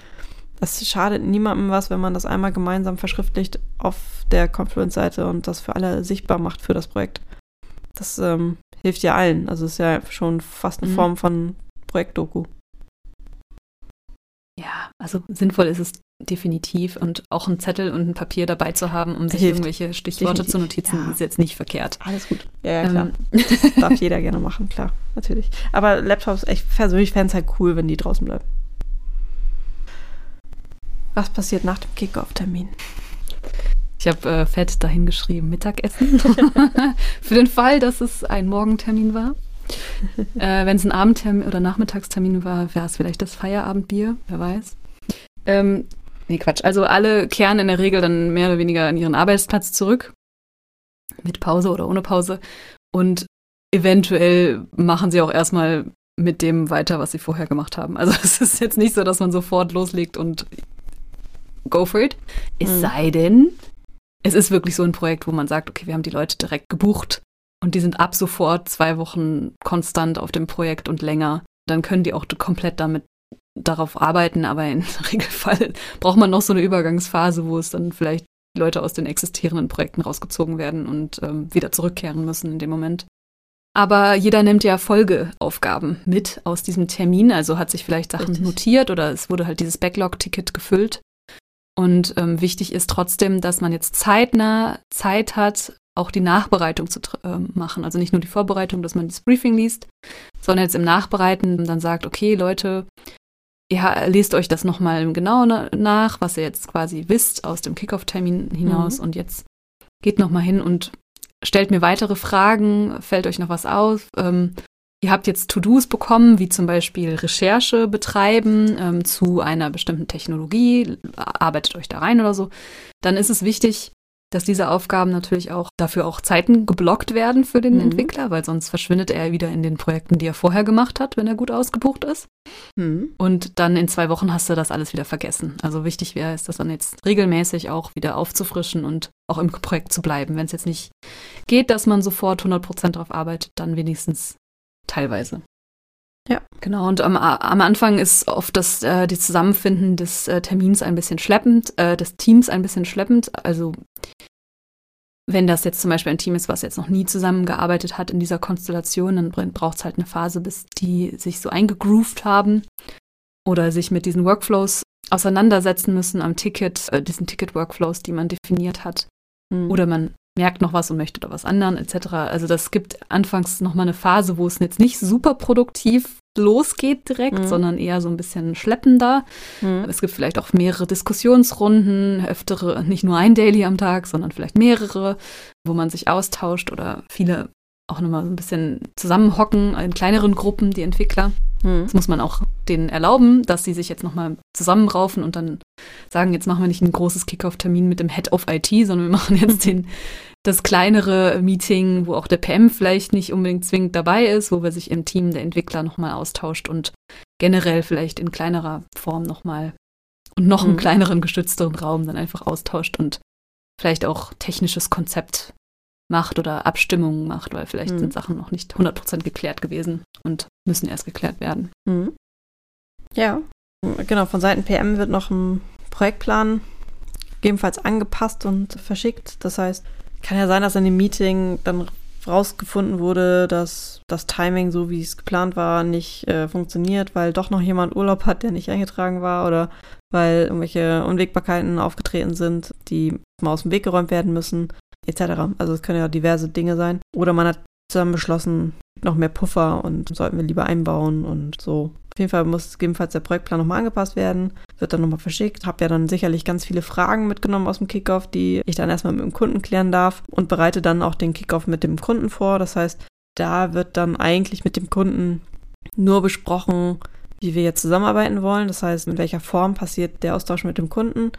S2: das schadet niemandem was, wenn man das einmal gemeinsam verschriftlicht auf der Confluence-Seite und das für alle sichtbar macht für das Projekt. Das ähm, hilft ja allen. Also ist ja schon fast eine mhm. Form von Projektdoku.
S1: Ja, also sinnvoll ist es definitiv und auch ein Zettel und ein Papier dabei zu haben, um sich hilft. irgendwelche Stichworte definitiv. zu notizen, ja. ist jetzt nicht verkehrt.
S2: Alles gut. Ja, ja klar. Ähm. Darf jeder gerne machen, klar, natürlich. Aber Laptops, ich persönlich fände es halt cool, wenn die draußen bleiben. Was passiert nach dem Kickoff-Termin?
S1: Ich habe äh, fett dahingeschrieben, Mittagessen. Für den Fall, dass es ein Morgentermin war. äh, Wenn es ein Abendtermin oder Nachmittagstermin war, wäre es vielleicht das Feierabendbier, wer weiß. Ähm, nee, Quatsch. Also alle kehren in der Regel dann mehr oder weniger an ihren Arbeitsplatz zurück. Mit Pause oder ohne Pause. Und eventuell machen sie auch erstmal mit dem weiter, was sie vorher gemacht haben. Also es ist jetzt nicht so, dass man sofort loslegt und go for it. Es mhm. sei denn, es ist wirklich so ein Projekt, wo man sagt, okay, wir haben die Leute direkt gebucht und die sind ab sofort zwei Wochen konstant auf dem Projekt und länger. Dann können die auch komplett damit darauf arbeiten, aber im Regelfall braucht man noch so eine Übergangsphase, wo es dann vielleicht Leute aus den existierenden Projekten rausgezogen werden und ähm, wieder zurückkehren müssen in dem Moment. Aber jeder nimmt ja Folgeaufgaben mit aus diesem Termin, also hat sich vielleicht Sachen Richtig. notiert oder es wurde halt dieses Backlog-Ticket gefüllt. Und ähm, wichtig ist trotzdem, dass man jetzt zeitnah Zeit hat, auch die Nachbereitung zu äh, machen. Also nicht nur die Vorbereitung, dass man das Briefing liest, sondern jetzt im Nachbereiten dann sagt, okay, Leute, ihr lest euch das nochmal genau nach, was ihr jetzt quasi wisst aus dem Kickoff-Termin hinaus mhm. und jetzt geht nochmal hin und stellt mir weitere Fragen, fällt euch noch was auf, ähm, Ihr habt jetzt To-Dos bekommen, wie zum Beispiel Recherche betreiben ähm, zu einer bestimmten Technologie, arbeitet euch da rein oder so. Dann ist es wichtig, dass diese Aufgaben natürlich auch dafür auch Zeiten geblockt werden für den mhm. Entwickler, weil sonst verschwindet er wieder in den Projekten, die er vorher gemacht hat, wenn er gut ausgebucht ist. Mhm. Und dann in zwei Wochen hast du das alles wieder vergessen. Also wichtig wäre es, das dann jetzt regelmäßig auch wieder aufzufrischen und auch im Projekt zu bleiben. Wenn es jetzt nicht geht, dass man sofort 100 Prozent darauf arbeitet, dann wenigstens teilweise. Ja. Genau, und am, am Anfang ist oft das äh, die Zusammenfinden des äh, Termins ein bisschen schleppend, äh, des Teams ein bisschen schleppend. Also wenn das jetzt zum Beispiel ein Team ist, was jetzt noch nie zusammengearbeitet hat in dieser Konstellation, dann braucht es halt eine Phase, bis die sich so eingegroovt haben oder sich mit diesen Workflows auseinandersetzen müssen am Ticket, äh, diesen Ticket-Workflows, die man definiert hat. Mhm. Oder man merkt noch was und möchte da was anderen etc. Also das gibt anfangs nochmal eine Phase, wo es jetzt nicht super produktiv losgeht direkt, mhm. sondern eher so ein bisschen schleppender. Mhm. Es gibt vielleicht auch mehrere Diskussionsrunden, öftere, nicht nur ein Daily am Tag, sondern vielleicht mehrere, wo man sich austauscht oder viele auch nochmal so ein bisschen zusammenhocken in kleineren Gruppen, die Entwickler. Mhm. Das muss man auch denen erlauben, dass sie sich jetzt nochmal zusammenraufen und dann sagen, jetzt machen wir nicht ein großes Kickoff-Termin mit dem Head of IT, sondern wir machen jetzt den, das kleinere Meeting, wo auch der PM vielleicht nicht unbedingt zwingend dabei ist, wo wir sich im Team der Entwickler nochmal austauscht und generell vielleicht in kleinerer Form nochmal und noch einen mhm. kleineren, gestützteren Raum dann einfach austauscht und vielleicht auch technisches Konzept macht oder Abstimmungen macht, weil vielleicht mhm. sind Sachen noch nicht 100% geklärt gewesen und müssen erst geklärt werden. Mhm.
S2: Ja, genau. Von Seiten PM wird noch ein Projektplan gegebenenfalls angepasst und verschickt. Das heißt, kann ja sein, dass in dem Meeting dann rausgefunden wurde, dass das Timing, so wie es geplant war, nicht äh, funktioniert, weil doch noch jemand Urlaub hat, der nicht eingetragen war oder weil irgendwelche Unwägbarkeiten aufgetreten sind, die mal aus dem Weg geräumt werden müssen etc. Also es können ja diverse Dinge sein. Oder man hat zusammen beschlossen, noch mehr Puffer und sollten wir lieber einbauen und so. Auf jeden Fall muss gegebenenfalls der Projektplan nochmal angepasst werden, wird dann nochmal verschickt. Habe ja dann sicherlich ganz viele Fragen mitgenommen aus dem Kickoff, die ich dann erstmal mit dem Kunden klären darf und bereite dann auch den Kickoff mit dem Kunden vor. Das heißt, da wird dann eigentlich mit dem Kunden nur besprochen, wie wir jetzt zusammenarbeiten wollen. Das heißt, in welcher Form passiert der Austausch mit dem Kunden.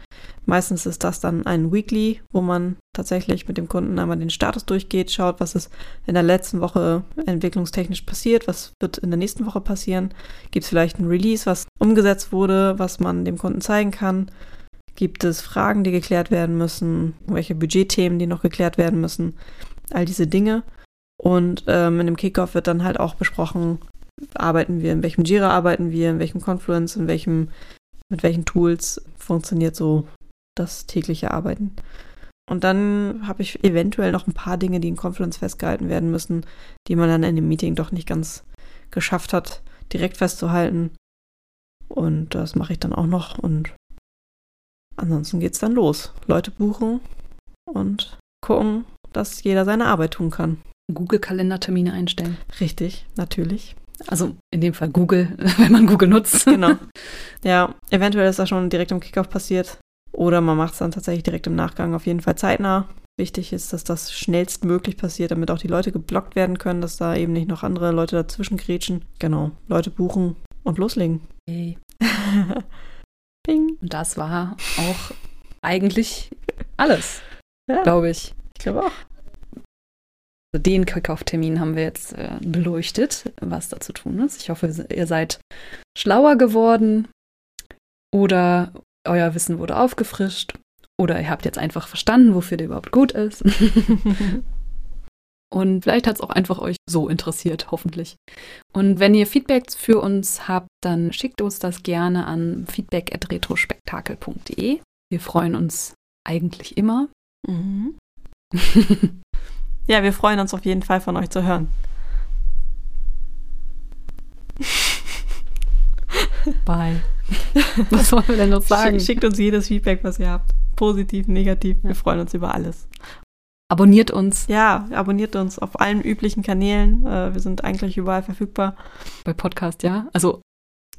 S2: Meistens ist das dann ein Weekly, wo man tatsächlich mit dem Kunden einmal den Status durchgeht, schaut, was ist in der letzten Woche entwicklungstechnisch passiert, was wird in der nächsten Woche passieren. Gibt es vielleicht ein Release, was umgesetzt wurde, was man dem Kunden zeigen kann. Gibt es Fragen, die geklärt werden müssen, welche Budgetthemen, die noch geklärt werden müssen, all diese Dinge. Und ähm, in dem Kickoff wird dann halt auch besprochen, arbeiten wir, in welchem Jira arbeiten wir, in welchem Confluence, in welchem, mit welchen Tools funktioniert so das tägliche Arbeiten. Und dann habe ich eventuell noch ein paar Dinge, die in Confluence festgehalten werden müssen, die man dann in dem Meeting doch nicht ganz geschafft hat, direkt festzuhalten. Und das mache ich dann auch noch. Und ansonsten geht es dann los. Leute buchen und gucken, dass jeder seine Arbeit tun kann.
S1: Google-Kalendertermine einstellen.
S2: Richtig, natürlich.
S1: Also in dem Fall Google, wenn man Google nutzt.
S2: Genau. Ja, eventuell ist das schon direkt im Kickoff passiert. Oder man macht es dann tatsächlich direkt im Nachgang. Auf jeden Fall zeitnah. Wichtig ist, dass das schnellstmöglich passiert, damit auch die Leute geblockt werden können, dass da eben nicht noch andere Leute dazwischen grätschen. Genau. Leute buchen und loslegen. Hey.
S1: Bing. Und das war auch eigentlich alles, ja. glaube ich.
S2: Ich glaube auch.
S1: Den Kickoff-Termin haben wir jetzt äh, beleuchtet, was da zu tun ist. Ich hoffe, ihr seid schlauer geworden oder euer Wissen wurde aufgefrischt oder ihr habt jetzt einfach verstanden, wofür der überhaupt gut ist. Und vielleicht hat es auch einfach euch so interessiert, hoffentlich. Und wenn ihr Feedback für uns habt, dann schickt uns das gerne an feedback.retrospektakel.de. Wir freuen uns eigentlich immer. Mhm.
S2: Ja, wir freuen uns auf jeden Fall von euch zu hören.
S1: Bye. Was wollen wir denn noch sagen?
S2: Schickt uns jedes Feedback, was ihr habt. Positiv, negativ. Wir freuen uns über alles.
S1: Abonniert uns.
S2: Ja, abonniert uns auf allen üblichen Kanälen. Äh, wir sind eigentlich überall verfügbar.
S1: Bei Podcast, ja. Also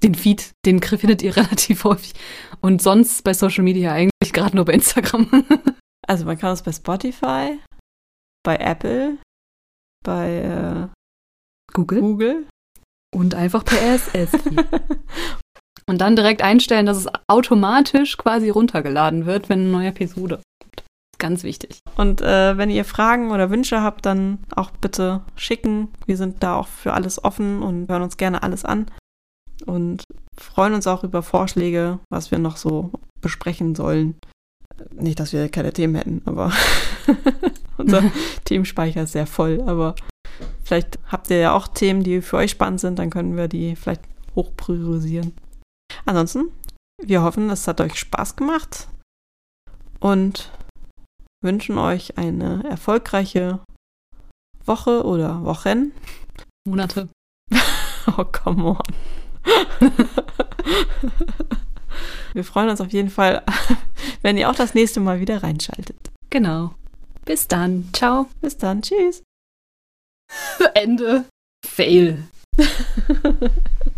S1: den Feed, den findet ihr relativ häufig. Und sonst bei Social Media eigentlich gerade nur bei Instagram.
S2: Also man kann uns bei Spotify, bei Apple, bei äh,
S1: Google.
S2: Google.
S1: Und einfach per RSS. und dann direkt einstellen, dass es automatisch quasi runtergeladen wird, wenn eine neue Episode kommt. Ganz wichtig.
S2: Und äh, wenn ihr Fragen oder Wünsche habt, dann auch bitte schicken. Wir sind da auch für alles offen und hören uns gerne alles an. Und freuen uns auch über Vorschläge, was wir noch so besprechen sollen. Nicht, dass wir keine Themen hätten, aber unser Themenspeicher ist sehr voll. Aber Vielleicht habt ihr ja auch Themen, die für euch spannend sind, dann können wir die vielleicht hoch priorisieren. Ansonsten, wir hoffen, es hat euch Spaß gemacht und wünschen euch eine erfolgreiche Woche oder Wochen.
S1: Monate.
S2: oh, come on. Wir freuen uns auf jeden Fall, wenn ihr auch das nächste Mal wieder reinschaltet.
S1: Genau. Bis dann. Ciao.
S2: Bis dann. Tschüss.
S1: Ende. Fail.